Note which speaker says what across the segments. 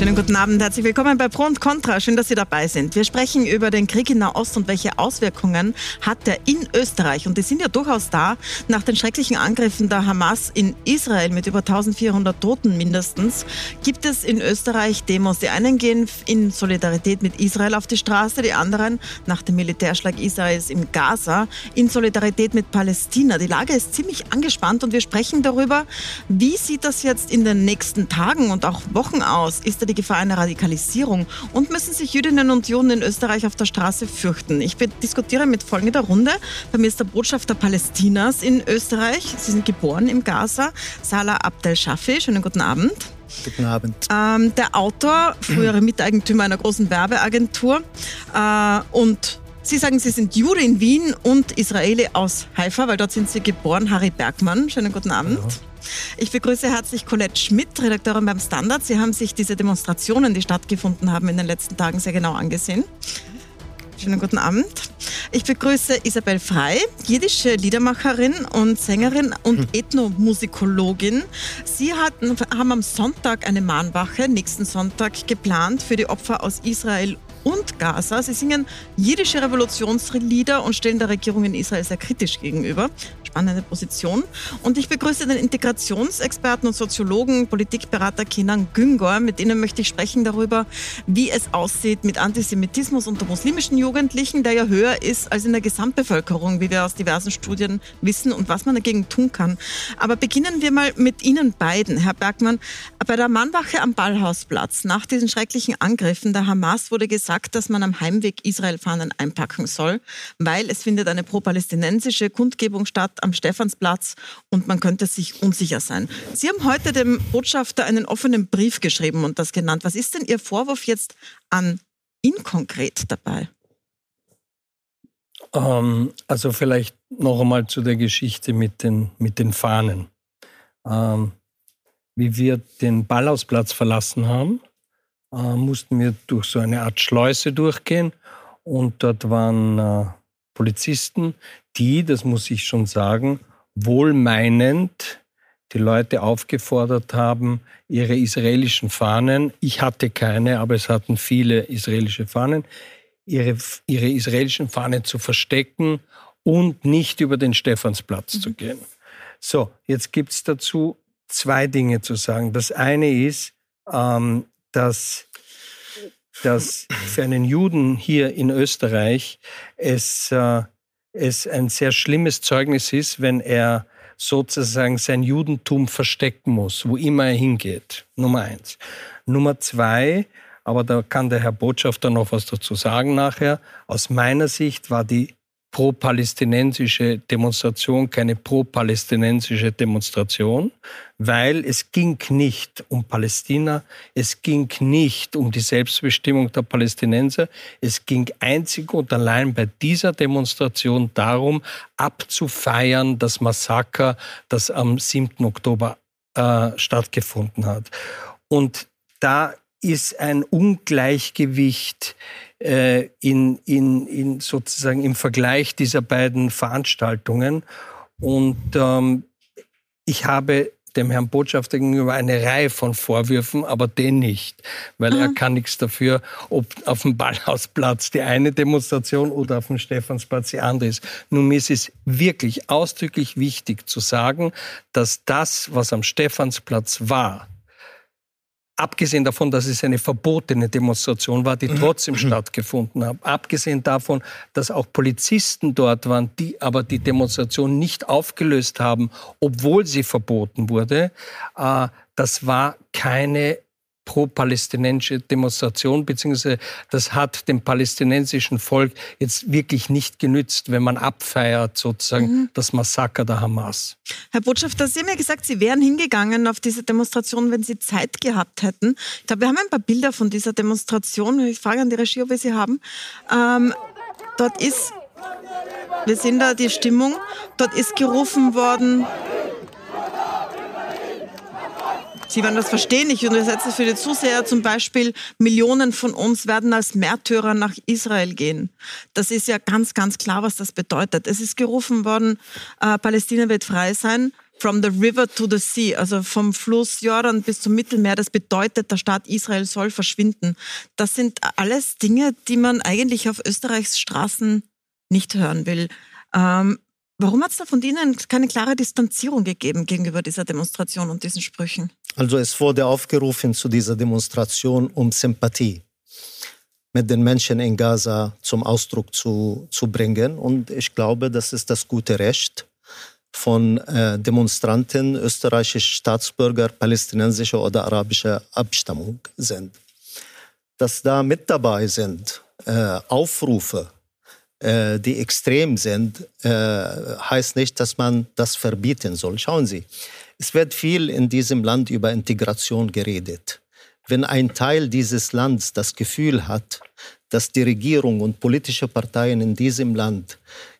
Speaker 1: Schönen guten Abend, herzlich willkommen bei Pro und Contra. Schön, dass Sie dabei sind. Wir sprechen über den Krieg in Nahost und welche Auswirkungen hat er in Österreich. Und die sind ja durchaus da nach den schrecklichen Angriffen der Hamas in Israel mit über 1400 Toten mindestens. Gibt es in Österreich Demos? Die einen gehen in Solidarität mit Israel auf die Straße, die anderen nach dem Militärschlag Israels im Gaza in Solidarität mit Palästina. Die Lage ist ziemlich angespannt und wir sprechen darüber, wie sieht das jetzt in den nächsten Tagen und auch Wochen aus? Ist die Gefahr einer Radikalisierung und müssen sich Jüdinnen und Juden in Österreich auf der Straße fürchten. Ich diskutiere mit folgender Runde. Bei mir ist der Botschafter Palästinas in Österreich. Sie sind geboren im Gaza. Salah Abdel Shafi. Schönen guten Abend.
Speaker 2: Guten Abend.
Speaker 1: Ähm, der Autor, frühere Miteigentümer einer großen Werbeagentur äh, und Sie sagen, Sie sind Jude in Wien und Israeli aus Haifa, weil dort sind Sie geboren. Harry Bergmann, schönen guten Abend. Hallo. Ich begrüße herzlich Colette Schmidt, Redakteurin beim Standard. Sie haben sich diese Demonstrationen, die stattgefunden haben in den letzten Tagen, sehr genau angesehen. Schönen guten Abend. Ich begrüße Isabel Frei, jiddische Liedermacherin und Sängerin und hm. Ethnomusikologin. Sie hatten, haben am Sonntag eine Mahnwache, nächsten Sonntag, geplant für die Opfer aus Israel und Gaza. Sie singen jiddische Revolutionslieder und stellen der Regierung in Israel sehr kritisch gegenüber spannende Position. Und ich begrüße den Integrationsexperten und Soziologen, Politikberater Kenan Güngor. Mit Ihnen möchte ich sprechen darüber, wie es aussieht mit Antisemitismus unter muslimischen Jugendlichen, der ja höher ist als in der Gesamtbevölkerung, wie wir aus diversen Studien wissen und was man dagegen tun kann. Aber beginnen wir mal mit Ihnen beiden, Herr Bergmann. Bei der Mannwache am Ballhausplatz nach diesen schrecklichen Angriffen der Hamas wurde gesagt, dass man am Heimweg Israel-Fahnen einpacken soll, weil es findet eine pro-palästinensische Kundgebung statt am Stephansplatz und man könnte sich unsicher sein. Sie haben heute dem Botschafter einen offenen Brief geschrieben und das genannt. Was ist denn Ihr Vorwurf jetzt an ihn konkret dabei?
Speaker 2: Ähm, also vielleicht noch einmal zu der Geschichte mit den, mit den Fahnen. Ähm, wie wir den Ballhausplatz verlassen haben, äh, mussten wir durch so eine Art Schleuse durchgehen und dort waren äh, Polizisten, die, das muss ich schon sagen, wohlmeinend die Leute aufgefordert haben, ihre israelischen Fahnen, ich hatte keine, aber es hatten viele israelische Fahnen, ihre, ihre israelischen Fahnen zu verstecken und nicht über den Stephansplatz mhm. zu gehen. So, jetzt gibt es dazu zwei Dinge zu sagen. Das eine ist, ähm, dass dass für einen Juden hier in Österreich es, äh, es ein sehr schlimmes Zeugnis ist, wenn er sozusagen sein Judentum verstecken muss, wo immer er hingeht. Nummer eins. Nummer zwei, aber da kann der Herr Botschafter noch was dazu sagen nachher. Aus meiner Sicht war die pro-palästinensische Demonstration keine pro-palästinensische Demonstration, weil es ging nicht um Palästina, es ging nicht um die Selbstbestimmung der Palästinenser, es ging einzig und allein bei dieser Demonstration darum, abzufeiern das Massaker, das am 7. Oktober äh, stattgefunden hat. Und da ist ein Ungleichgewicht äh, in, in, in sozusagen im Vergleich dieser beiden Veranstaltungen. Und ähm, ich habe dem Herrn Botschafter gegenüber eine Reihe von Vorwürfen, aber den nicht, weil Aha. er kann nichts dafür, ob auf dem Ballhausplatz die eine Demonstration oder auf dem Stephansplatz die andere ist. Nun, mir ist es wirklich ausdrücklich wichtig zu sagen, dass das, was am Stephansplatz war, abgesehen davon, dass es eine verbotene Demonstration war, die mhm. trotzdem mhm. stattgefunden hat, abgesehen davon, dass auch Polizisten dort waren, die aber die Demonstration nicht aufgelöst haben, obwohl sie verboten wurde, äh, das war keine pro-palästinensische Demonstration, beziehungsweise das hat dem palästinensischen Volk jetzt wirklich nicht genützt, wenn man abfeiert sozusagen mhm. das Massaker der Hamas.
Speaker 1: Herr Botschafter, Sie haben ja gesagt, Sie wären hingegangen auf diese Demonstration, wenn Sie Zeit gehabt hätten. Ich glaube, wir haben ein paar Bilder von dieser Demonstration. Ich frage an die Regie, ob wir sie haben. Ähm, dort ist, wir sehen da die Stimmung, dort ist gerufen worden, Sie werden das verstehen. Ich übersetze für die Zuseher zum Beispiel, Millionen von uns werden als Märtyrer nach Israel gehen. Das ist ja ganz, ganz klar, was das bedeutet. Es ist gerufen worden, äh, Palästina wird frei sein. from the river to the sea, also vom Fluss Jordan bis zum Mittelmeer. Das bedeutet, der Staat Israel soll verschwinden. Das sind alles Dinge, die man eigentlich auf Österreichs Straßen nicht hören will. Ähm, warum hat es da von Ihnen keine klare Distanzierung gegeben gegenüber dieser Demonstration und diesen Sprüchen?
Speaker 3: Also es wurde aufgerufen zu dieser Demonstration, um Sympathie mit den Menschen in Gaza zum Ausdruck zu, zu bringen. Und ich glaube, das ist das gute Recht von äh, Demonstranten, österreichische Staatsbürger, palästinensischer oder arabischer Abstammung sind. Dass da mit dabei sind äh, Aufrufe, äh, die extrem sind, äh, heißt nicht, dass man das verbieten soll. Schauen Sie, es wird viel in diesem Land über Integration geredet wenn ein Teil dieses Landes das Gefühl hat, dass die Regierung und politische Parteien in diesem Land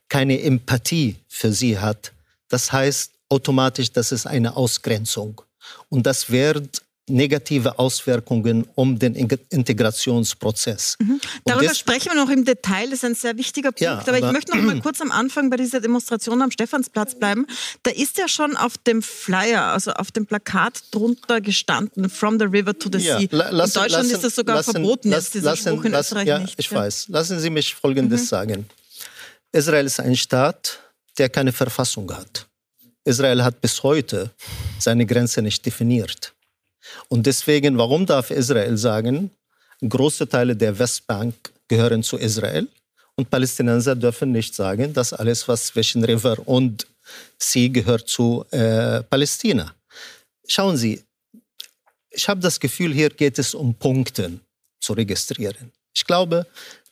Speaker 3: keine Empathie für sie hat, das heißt automatisch, dass es eine Ausgrenzung. Und das wird negative Auswirkungen um den Integrationsprozess.
Speaker 1: Mhm. Darüber das, sprechen wir noch im Detail, das ist ein sehr wichtiger Punkt. Ja, aber, aber, ich möchte noch mal kurz am Anfang bei dieser Demonstration am Stephansplatz bleiben. Da ist ja schon auf dem Flyer, also auf dem Plakat drunter gestanden, From the River to the Sea. Ja, lassen, in Deutschland lassen, ist das sogar lassen, verboten,
Speaker 3: lassen, dieser lassen, Spruch in Österreich ja, nicht. Ich ja. weiß. Lassen Sie mich Folgendes mhm. sagen. Israel ist ein Staat, der keine Verfassung hat. Israel hat bis heute seine Grenze nicht definiert. Und deswegen, warum darf Israel sagen, große Teile der Westbank gehören zu Israel und Palästinenser dürfen nicht sagen, dass alles, was zwischen River und Sea gehört zu äh, Palästina. Schauen Sie, ich habe das Gefühl, hier geht es um Punkte zu registrieren. Ich glaube,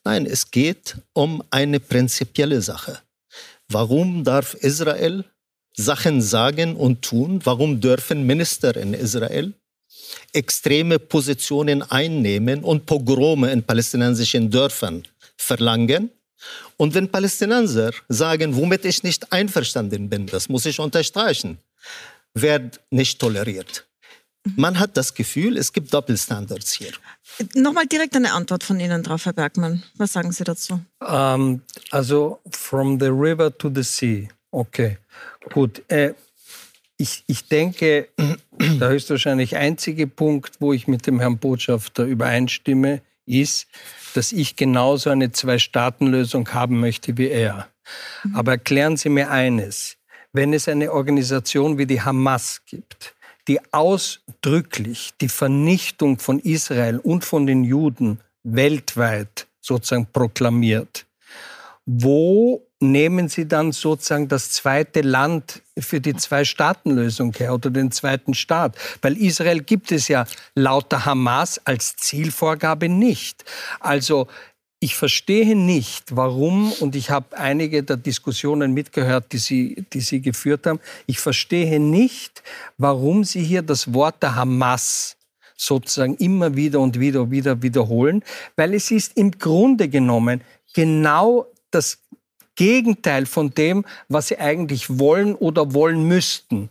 Speaker 3: nein, es geht um eine prinzipielle Sache. Warum darf Israel Sachen sagen und tun? Warum dürfen Minister in Israel extreme Positionen einnehmen und Pogrome in palästinensischen Dörfern verlangen. Und wenn Palästinenser sagen, womit ich nicht einverstanden bin, das muss ich unterstreichen, wird nicht toleriert. Man hat das Gefühl, es gibt Doppelstandards hier.
Speaker 1: Nochmal direkt eine Antwort von Ihnen drauf, Herr Bergmann. Was sagen Sie dazu?
Speaker 2: Um, ähm, also, from the river to the sea. Okay, gut. Äh, ich, ich denke, der höchstwahrscheinlich einzige Punkt, wo ich mit dem Herrn Botschafter übereinstimme, ist, dass ich genauso eine Zwei-Staaten-Lösung haben möchte wie er. Mhm. Aber erklären Sie mir eines. Wenn es eine Organisation wie die Hamas gibt, die ausdrücklich die Vernichtung von Israel und von den Juden weltweit sozusagen proklamiert, wo nehmen Sie dann sozusagen das zweite Land für die Zwei-Staaten-Lösung her oder den zweiten Staat? Weil Israel gibt es ja lauter Hamas als Zielvorgabe nicht. Also ich verstehe nicht, warum, und ich habe einige der Diskussionen mitgehört, die Sie, die Sie geführt haben, ich verstehe nicht, warum Sie hier das Wort der Hamas sozusagen immer wieder und wieder wieder wiederholen, weil es ist im Grunde genommen genau das Gegenteil von dem, was sie eigentlich wollen oder wollen müssten.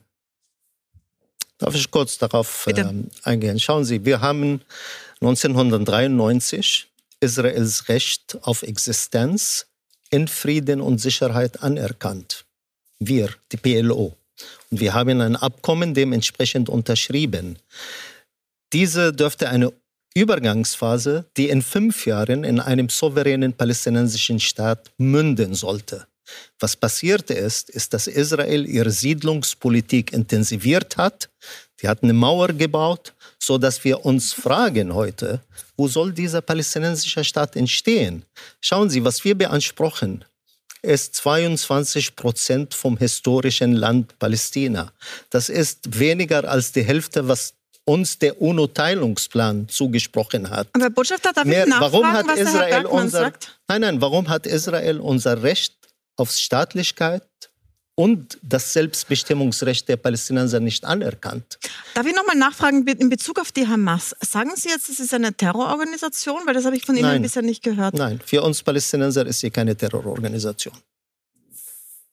Speaker 3: Darf ich kurz darauf äh, eingehen? Schauen Sie, wir haben 1993 Israels Recht auf Existenz in Frieden und Sicherheit anerkannt. Wir, die PLO. Und wir haben ein Abkommen dementsprechend unterschrieben. Diese dürfte eine Übergangsphase, die in fünf Jahren in einem souveränen palästinensischen Staat münden sollte. Was passierte ist, ist, dass Israel ihre Siedlungspolitik intensiviert hat. Die hat eine Mauer gebaut, so dass wir uns fragen heute, wo soll dieser palästinensische Staat entstehen? Schauen Sie, was wir beanspruchen, ist 22 Prozent vom historischen Land Palästina. Das ist weniger als die Hälfte, was uns der UNO-Teilungsplan zugesprochen hat.
Speaker 1: Aber Botschafter, darf Mehr, ich nachfragen,
Speaker 3: warum hat was Israel Herr unser, sagt? Nein, nein, warum hat Israel unser Recht auf Staatlichkeit und das Selbstbestimmungsrecht der Palästinenser nicht anerkannt.
Speaker 1: Darf ich nochmal nachfragen in Bezug auf die Hamas? Sagen Sie jetzt, es ist eine Terrororganisation? Weil das habe ich von Ihnen Nein. bisher nicht gehört.
Speaker 3: Nein, für uns Palästinenser ist sie keine Terrororganisation.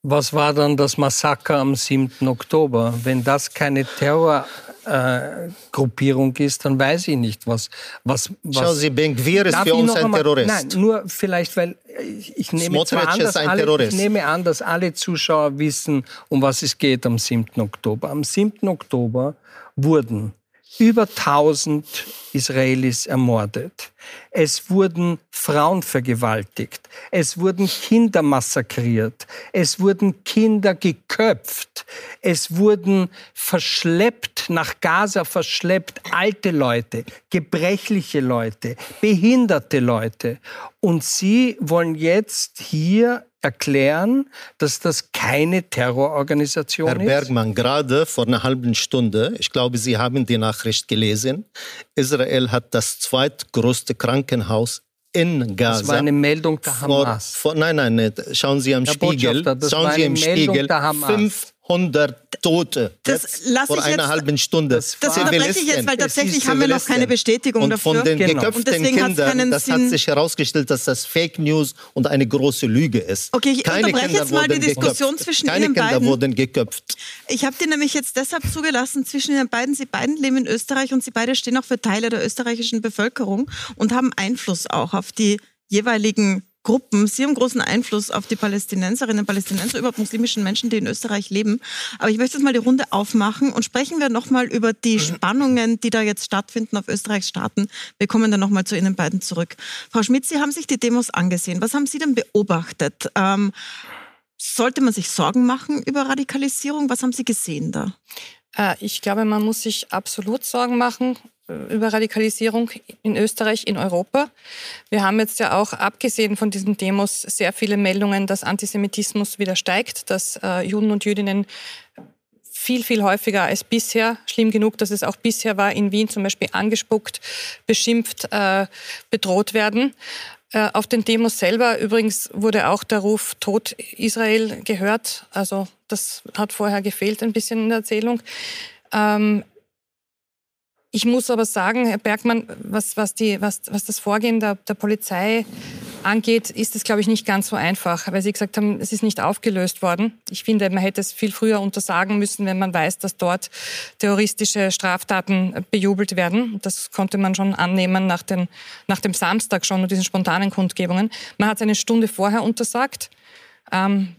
Speaker 2: Was war dann das Massaker am 7. Oktober? Wenn das keine Terror äh, Gruppierung ist, dann weiß ich nicht, was. was, was
Speaker 3: Schauen Sie, Ben-Gvir ist für uns ein einmal, Terrorist.
Speaker 2: Nein, nur vielleicht, weil ich, ich nehme zwar an, dass alle, ich nehme an, dass alle Zuschauer wissen, um was es geht am 7. Oktober. Am 7. Oktober wurden über 1000 Israelis ermordet. Es wurden Frauen vergewaltigt. Es wurden Kinder massakriert. Es wurden Kinder geköpft. Es wurden verschleppt, nach Gaza verschleppt, alte Leute, gebrechliche Leute, behinderte Leute. Und Sie wollen jetzt hier erklären, dass das keine Terrororganisation
Speaker 3: Herr
Speaker 2: ist?
Speaker 3: Herr Bergmann, gerade vor einer halben Stunde, ich glaube, Sie haben die Nachricht gelesen, Israel hat das zweitgrößte Krankenhaus in Gaza. Das
Speaker 2: war eine Meldung der Hamas.
Speaker 3: Vor, vor, nein, nein, nein, schauen Sie am Herr Spiegel. Schauen Sie im Meldung Spiegel. 500 Tote. Das lasse vor einer jetzt, halben Stunde.
Speaker 1: Das, das unterbreche ich jetzt, weil tatsächlich haben wir noch keine Bestätigung
Speaker 3: und
Speaker 1: dafür.
Speaker 3: Von den genau. geköpften Kindern, das hat sich herausgestellt, dass das Fake News und eine große Lüge ist.
Speaker 1: Okay, ich keine unterbreche Kinder jetzt mal die Diskussion geköpft. zwischen
Speaker 3: keine
Speaker 1: Ihnen
Speaker 3: beiden.
Speaker 1: Keine
Speaker 3: Kinder wurden geköpft.
Speaker 1: Ich habe die nämlich jetzt deshalb zugelassen zwischen Ihnen beiden. Sie beiden leben in Österreich und Sie beide stehen auch für Teile der österreichischen Bevölkerung und haben Einfluss auch auf die jeweiligen Gruppen. Sie haben großen Einfluss auf die Palästinenserinnen und Palästinenser, überhaupt muslimischen Menschen, die in Österreich leben. Aber ich möchte jetzt mal die Runde aufmachen und sprechen wir nochmal über die Spannungen, die da jetzt stattfinden auf Österreichs Staaten. Wir kommen dann nochmal zu Ihnen beiden zurück. Frau Schmidt, Sie haben sich die Demos angesehen. Was haben Sie denn beobachtet? Ähm, sollte man sich Sorgen machen über Radikalisierung? Was haben Sie gesehen da?
Speaker 4: Äh, ich glaube, man muss sich absolut Sorgen machen über Radikalisierung in Österreich, in Europa. Wir haben jetzt ja auch, abgesehen von diesen Demos, sehr viele Meldungen, dass Antisemitismus wieder steigt, dass äh, Juden und Jüdinnen viel, viel häufiger als bisher, schlimm genug, dass es auch bisher war, in Wien zum Beispiel angespuckt, beschimpft, äh, bedroht werden. Äh, auf den Demos selber übrigens wurde auch der Ruf Tod Israel gehört. Also das hat vorher gefehlt ein bisschen in der Erzählung. Ähm, ich muss aber sagen, Herr Bergmann, was, was, die, was, was das Vorgehen der, der Polizei angeht, ist es, glaube ich, nicht ganz so einfach, weil Sie gesagt haben, es ist nicht aufgelöst worden. Ich finde, man hätte es viel früher untersagen müssen, wenn man weiß, dass dort terroristische Straftaten bejubelt werden. Das konnte man schon annehmen nach, den, nach dem Samstag schon und diesen spontanen Kundgebungen. Man hat es eine Stunde vorher untersagt. Ähm,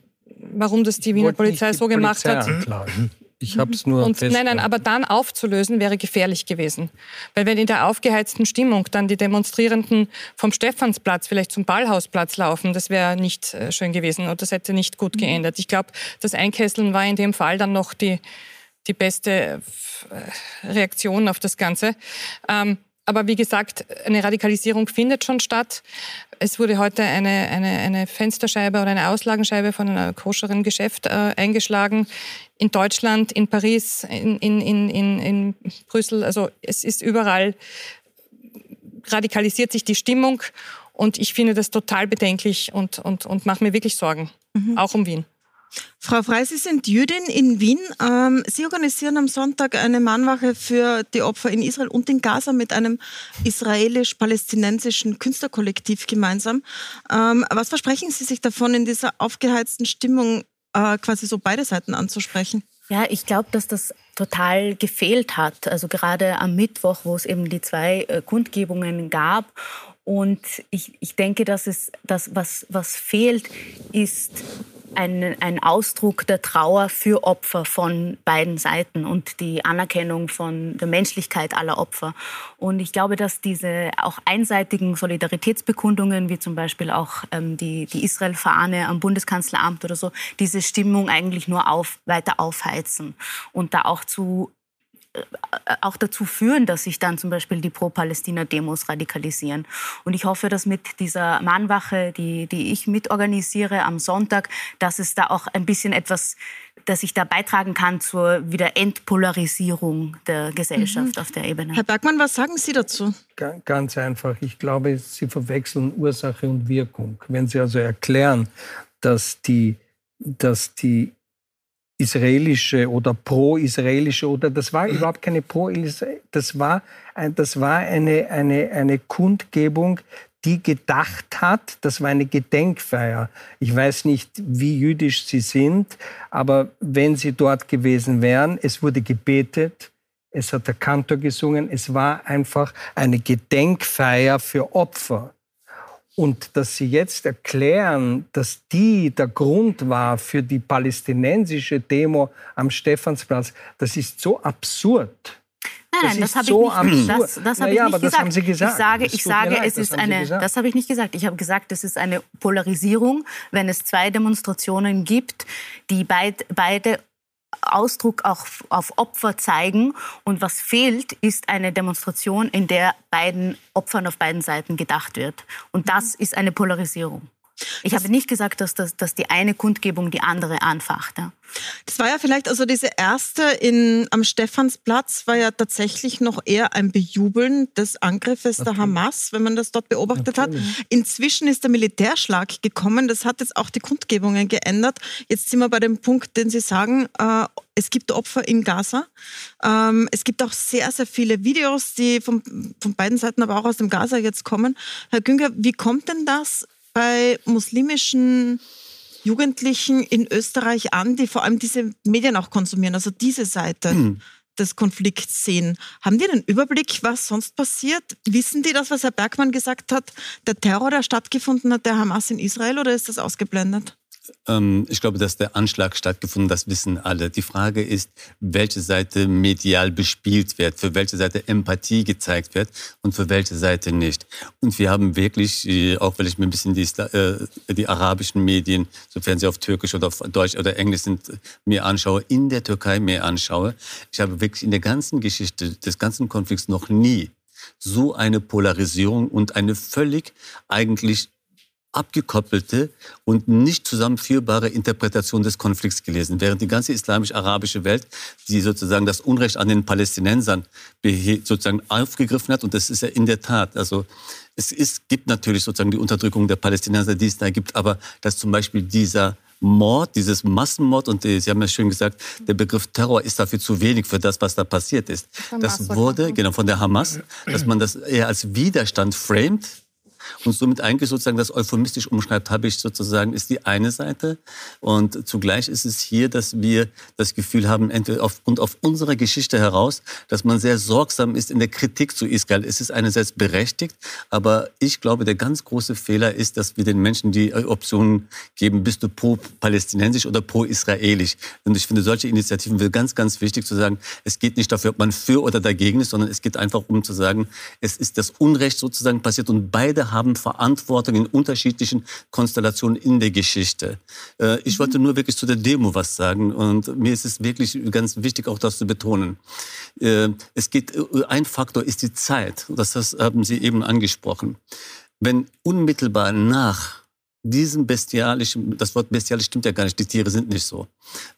Speaker 4: warum das die Wiener Polizei so gemacht Polizei hat. Anklagen.
Speaker 2: Ich habe es nur.
Speaker 4: Und, nein, nein, aber dann aufzulösen wäre gefährlich gewesen. Weil wenn in der aufgeheizten Stimmung dann die Demonstrierenden vom Stephansplatz vielleicht zum Ballhausplatz laufen, das wäre nicht äh, schön gewesen und das hätte nicht gut mhm. geändert. Ich glaube, das Einkesseln war in dem Fall dann noch die, die beste äh, Reaktion auf das Ganze. Ähm, aber wie gesagt, eine Radikalisierung findet schon statt. Es wurde heute eine, eine, eine Fensterscheibe oder eine Auslagenscheibe von einem koscheren Geschäft äh, eingeschlagen. In Deutschland, in Paris, in, in, in, in, Brüssel. Also es ist überall, radikalisiert sich die Stimmung. Und ich finde das total bedenklich und, und, und mache mir wirklich Sorgen, mhm. auch um Wien.
Speaker 1: Frau Frey, Sie sind Jüdin in Wien. Ähm, Sie organisieren am Sonntag eine Mahnwache für die Opfer in Israel und in Gaza mit einem israelisch-palästinensischen Künstlerkollektiv gemeinsam. Ähm, was versprechen Sie sich davon, in dieser aufgeheizten Stimmung äh, quasi so beide Seiten anzusprechen?
Speaker 5: Ja, ich glaube, dass das total gefehlt hat. Also gerade am Mittwoch, wo es eben die zwei äh, Kundgebungen gab. Und ich, ich denke, dass es das, was, was fehlt, ist ein, ein Ausdruck der Trauer für Opfer von beiden Seiten und die Anerkennung von der Menschlichkeit aller Opfer. Und ich glaube, dass diese auch einseitigen Solidaritätsbekundungen, wie zum Beispiel auch ähm, die, die Israel-Fahne am Bundeskanzleramt oder so, diese Stimmung eigentlich nur auf, weiter aufheizen und da auch zu auch dazu führen, dass sich dann zum Beispiel die Pro-Palästina-Demos radikalisieren. Und ich hoffe, dass mit dieser Mahnwache, die, die ich mitorganisiere am Sonntag, dass es da auch ein bisschen etwas, dass ich da beitragen kann zur wieder Entpolarisierung der Gesellschaft mhm. auf der Ebene.
Speaker 1: Herr Bergmann, was sagen Sie dazu?
Speaker 2: Ganz einfach. Ich glaube, Sie verwechseln Ursache und Wirkung. Wenn Sie also erklären, dass die, dass die israelische oder pro-israelische oder das war überhaupt keine pro das war das war eine eine eine Kundgebung die gedacht hat, das war eine Gedenkfeier. Ich weiß nicht, wie jüdisch sie sind, aber wenn sie dort gewesen wären, es wurde gebetet, es hat der Kantor gesungen, es war einfach eine Gedenkfeier für Opfer. Und dass Sie jetzt erklären, dass die der Grund war für die palästinensische Demo am Stephansplatz, das ist so absurd.
Speaker 5: Nein, nein, das, das habe so ich nicht, das, das naja, ich nicht gesagt. Sie gesagt. Ich sage, ich sage leid, es ist eine, das habe ich nicht gesagt. Ich habe gesagt, es ist eine Polarisierung, wenn es zwei Demonstrationen gibt, die beid, beide Ausdruck auch auf Opfer zeigen. Und was fehlt, ist eine Demonstration, in der beiden Opfern auf beiden Seiten gedacht wird. Und das ist eine Polarisierung. Ich habe nicht gesagt, dass, dass, dass die eine Kundgebung die andere anfacht. Ja.
Speaker 1: Das war ja vielleicht, also diese erste in, am Stephansplatz war ja tatsächlich noch eher ein Bejubeln des Angriffes okay. der Hamas, wenn man das dort beobachtet Natürlich. hat. Inzwischen ist der Militärschlag gekommen. Das hat jetzt auch die Kundgebungen geändert. Jetzt sind wir bei dem Punkt, den Sie sagen, äh, es gibt Opfer in Gaza. Ähm, es gibt auch sehr, sehr viele Videos, die von, von beiden Seiten, aber auch aus dem Gaza jetzt kommen. Herr Günger, wie kommt denn das, bei muslimischen Jugendlichen in Österreich an, die vor allem diese Medien auch konsumieren, also diese Seite mhm. des Konflikts sehen. Haben die einen Überblick, was sonst passiert? Wissen die das, was Herr Bergmann gesagt hat, der Terror, der stattgefunden hat, der Hamas in Israel, oder ist das ausgeblendet?
Speaker 6: Ähm, ich glaube, dass der Anschlag stattgefunden, das wissen alle. Die Frage ist, welche Seite medial bespielt wird, für welche Seite Empathie gezeigt wird und für welche Seite nicht. Und wir haben wirklich, äh, auch weil ich mir ein bisschen die, äh, die arabischen Medien, sofern sie auf Türkisch oder auf Deutsch oder Englisch sind, mir anschaue, in der Türkei mir anschaue, ich habe wirklich in der ganzen Geschichte des ganzen Konflikts noch nie so eine Polarisierung und eine völlig eigentlich abgekoppelte und nicht zusammenführbare Interpretation des Konflikts gelesen. Während die ganze islamisch-arabische Welt, die sozusagen das Unrecht an den Palästinensern sozusagen aufgegriffen hat, und das ist ja in der Tat, also es ist, gibt natürlich sozusagen die Unterdrückung der Palästinenser, die es da gibt, aber dass zum Beispiel dieser Mord, dieses Massenmord, und Sie haben ja schön gesagt, der Begriff Terror ist dafür zu wenig für das, was da passiert ist. Das wurde, genau, von der Hamas, dass man das eher als Widerstand framet, und somit eigentlich sozusagen das euphemistisch umschreibt, habe ich sozusagen, ist die eine Seite. Und zugleich ist es hier, dass wir das Gefühl haben, entweder aufgrund auf unserer Geschichte heraus, dass man sehr sorgsam ist in der Kritik zu Israel. Es ist einerseits berechtigt, aber ich glaube, der ganz große Fehler ist, dass wir den Menschen die Optionen geben, bist du pro-palästinensisch oder pro-israelisch. Und ich finde solche Initiativen sind ganz, ganz wichtig zu sagen, es geht nicht dafür, ob man für oder dagegen ist, sondern es geht einfach um zu sagen, es ist das Unrecht sozusagen passiert und beide haben Verantwortung in unterschiedlichen Konstellationen in der Geschichte. Äh, ich wollte nur wirklich zu der Demo was sagen und mir ist es wirklich ganz wichtig, auch das zu betonen. Äh, es geht, äh, ein Faktor ist die Zeit. Das, das haben Sie eben angesprochen. Wenn unmittelbar nach diesem bestialischen, das Wort bestialisch stimmt ja gar nicht, die Tiere sind nicht so.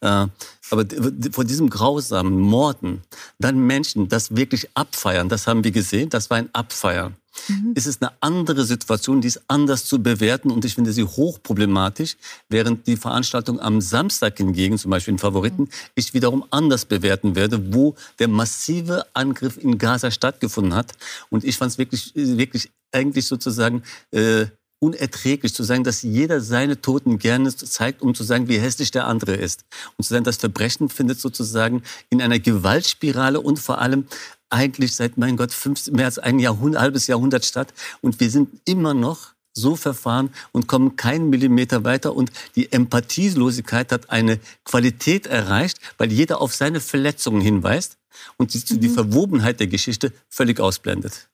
Speaker 6: Äh, aber vor diesem grausamen Morden, dann Menschen das wirklich abfeiern, das haben wir gesehen, das war ein Abfeiern. Mhm. Es ist eine andere Situation, die ist anders zu bewerten und ich finde sie hochproblematisch, während die Veranstaltung am Samstag hingegen, zum Beispiel in Favoriten, mhm. ich wiederum anders bewerten werde, wo der massive Angriff in Gaza stattgefunden hat. Und ich fand es wirklich, wirklich eigentlich sozusagen äh, unerträglich zu sagen, dass jeder seine Toten gerne zeigt, um zu sagen, wie hässlich der andere ist. Und zu sagen, das Verbrechen findet sozusagen in einer Gewaltspirale und vor allem eigentlich seit, mein Gott, fünf, mehr als ein Jahrhundert, halbes Jahrhundert statt. Und wir sind immer noch so verfahren und kommen keinen Millimeter weiter. Und die Empathielosigkeit hat eine Qualität erreicht, weil jeder auf seine Verletzungen hinweist und die, mhm. die Verwobenheit der Geschichte völlig ausblendet.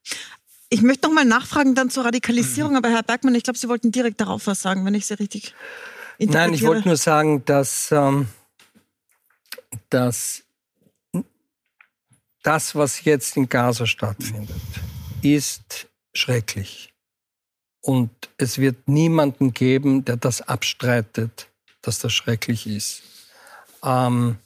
Speaker 1: Ich möchte noch mal nachfragen dann zur Radikalisierung, mhm. aber Herr Bergmann, ich glaube, Sie wollten direkt darauf was sagen, wenn ich Sie richtig
Speaker 2: interpretiere. Nein, ich wollte nur sagen, dass, ähm, dass das, was jetzt in Gaza stattfindet, ist schrecklich. Und es wird niemanden geben, der das abstreitet, dass das schrecklich ist. Ähm,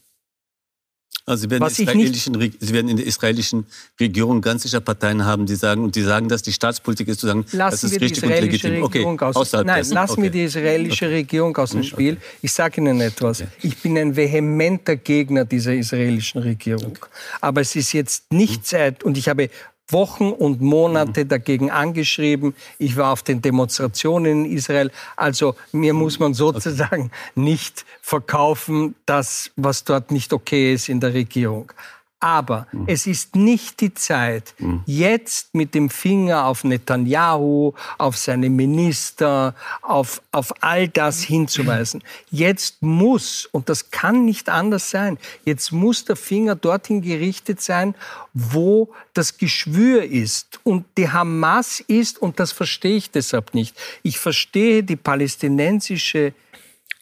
Speaker 6: also Sie werden, israelischen, Sie werden in der israelischen Regierung ganz sicher Parteien haben, die sagen, und die sagen, dass die Staatspolitik ist, zu sagen,
Speaker 2: lassen das ist richtig und legitim. Okay, aus, nein, dessen. lassen okay. wir die israelische okay. Regierung aus dem Spiel. Okay. Ich sage Ihnen etwas. Ich bin ein vehementer Gegner dieser israelischen Regierung. Aber es ist jetzt nicht Zeit, und ich habe Wochen und Monate mhm. dagegen angeschrieben. Ich war auf den Demonstrationen in Israel. Also mir muss man sozusagen nicht verkaufen, das, was dort nicht okay ist in der Regierung. Aber mhm. es ist nicht die Zeit, mhm. jetzt mit dem Finger auf Netanyahu, auf seine Minister, auf, auf all das hinzuweisen. Jetzt muss, und das kann nicht anders sein, jetzt muss der Finger dorthin gerichtet sein, wo das Geschwür ist. Und die Hamas ist, und das verstehe ich deshalb nicht, ich verstehe die palästinensische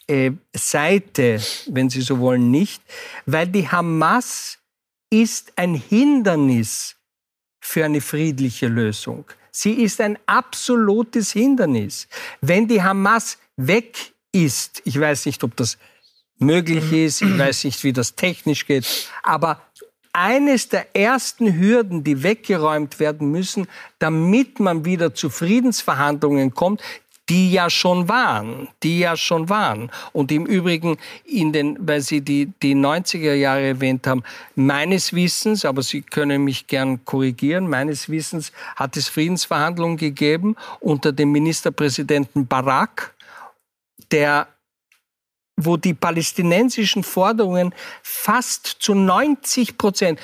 Speaker 2: äh, Seite, wenn Sie so wollen, nicht, weil die Hamas ist ein Hindernis für eine friedliche Lösung. Sie ist ein absolutes Hindernis. Wenn die Hamas weg ist, ich weiß nicht, ob das möglich ist, ich weiß nicht, wie das technisch geht, aber eines der ersten Hürden, die weggeräumt werden müssen, damit man wieder zu Friedensverhandlungen kommt, die ja schon waren, die ja schon waren. Und im Übrigen, in den, weil Sie die, die 90er Jahre erwähnt haben, meines Wissens, aber Sie können mich gern korrigieren, meines Wissens hat es Friedensverhandlungen gegeben unter dem Ministerpräsidenten Barak, der wo die palästinensischen Forderungen fast zu 90 Prozent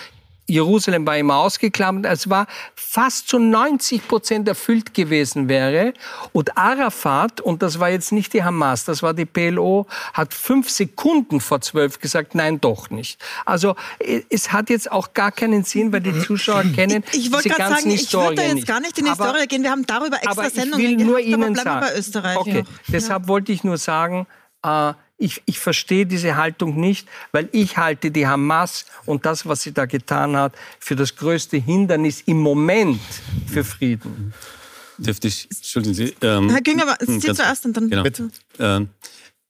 Speaker 2: Jerusalem war immer ausgeklammert, es war fast zu 90 Prozent erfüllt gewesen wäre. Und Arafat, und das war jetzt nicht die Hamas, das war die PLO, hat fünf Sekunden vor zwölf gesagt, nein, doch nicht. Also es hat jetzt auch gar keinen Sinn, weil die Zuschauer kennen
Speaker 1: ich, ich wollte gerade sagen, ich würde jetzt gar nicht in die aber, Historie gehen. Wir haben darüber extra Sendungen
Speaker 2: ich will nur gehabt, Ihnen sagen, bei Österreich. Okay, deshalb wollte ich nur sagen, äh, ich, ich verstehe diese Haltung nicht, weil ich halte die Hamas und das, was sie da getan hat, für das größte Hindernis im Moment für Frieden.
Speaker 6: Dürfte ich, entschuldigen Sie. Ähm,
Speaker 1: Herr Günger, Sie zuerst und dann.
Speaker 6: Genau. Bitte. Ähm,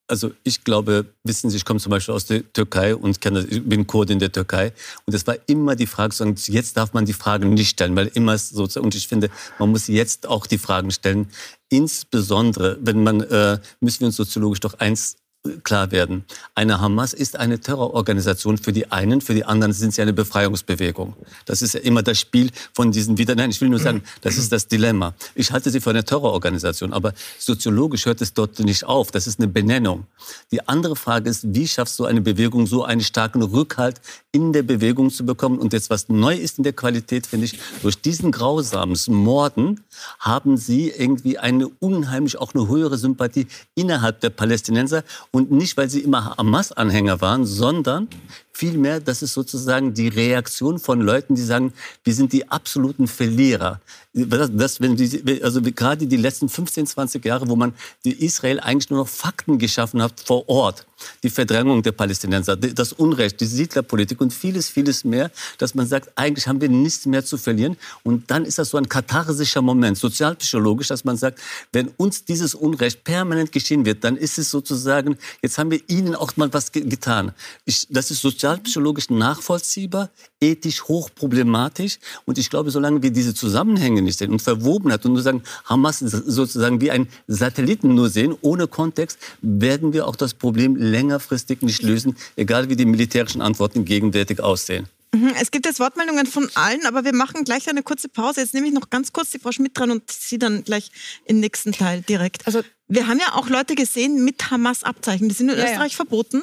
Speaker 6: also ich glaube, wissen Sie, ich komme zum Beispiel aus der Türkei und kenne, ich bin Kurde in der Türkei. Und es war immer die Frage, jetzt darf man die Fragen nicht stellen, weil immer so, und ich finde, man muss jetzt auch die Fragen stellen. Insbesondere, wenn man, äh, müssen wir uns soziologisch doch eins klar werden. Eine Hamas ist eine Terrororganisation für die einen, für die anderen sind sie eine Befreiungsbewegung. Das ist ja immer das Spiel von diesen wieder. Nein, ich will nur sagen, das ist das Dilemma. Ich halte sie für eine Terrororganisation, aber soziologisch hört es dort nicht auf. Das ist eine Benennung. Die andere Frage ist, wie schaffst du eine Bewegung so einen starken Rückhalt in der Bewegung zu bekommen? Und jetzt was neu ist in der Qualität, finde ich, durch diesen grausamen Morden haben sie irgendwie eine unheimlich auch eine höhere Sympathie innerhalb der Palästinenser und nicht, weil sie immer Hamas-Anhänger waren, sondern Vielmehr, das ist sozusagen die Reaktion von Leuten, die sagen, wir sind die absoluten Verlierer. Das, das, wenn die, also gerade die letzten 15, 20 Jahre, wo man Israel eigentlich nur noch Fakten geschaffen hat vor Ort, die Verdrängung der Palästinenser, das Unrecht, die Siedlerpolitik und vieles, vieles mehr, dass man sagt, eigentlich haben wir nichts mehr zu verlieren. Und dann ist das so ein katharsischer Moment, sozialpsychologisch, dass man sagt, wenn uns dieses Unrecht permanent geschehen wird, dann ist es sozusagen, jetzt haben wir ihnen auch mal was getan. Ich, das ist sozial sozialpsychologisch nachvollziehbar, ethisch hochproblematisch. Und ich glaube, solange wir diese Zusammenhänge nicht sehen und Verwobenheit und nur sagen, Hamas sozusagen wie ein Satelliten nur sehen, ohne Kontext, werden wir auch das Problem längerfristig nicht lösen, egal wie die militärischen Antworten gegenwärtig aussehen.
Speaker 1: Mhm, es gibt jetzt Wortmeldungen von allen, aber wir machen gleich eine kurze Pause. Jetzt nehme ich noch ganz kurz die Frau Schmidt dran und Sie dann gleich im nächsten Teil direkt. Also wir haben ja auch Leute gesehen mit Hamas-Abzeichen. Die sind in ja, Österreich ja. verboten,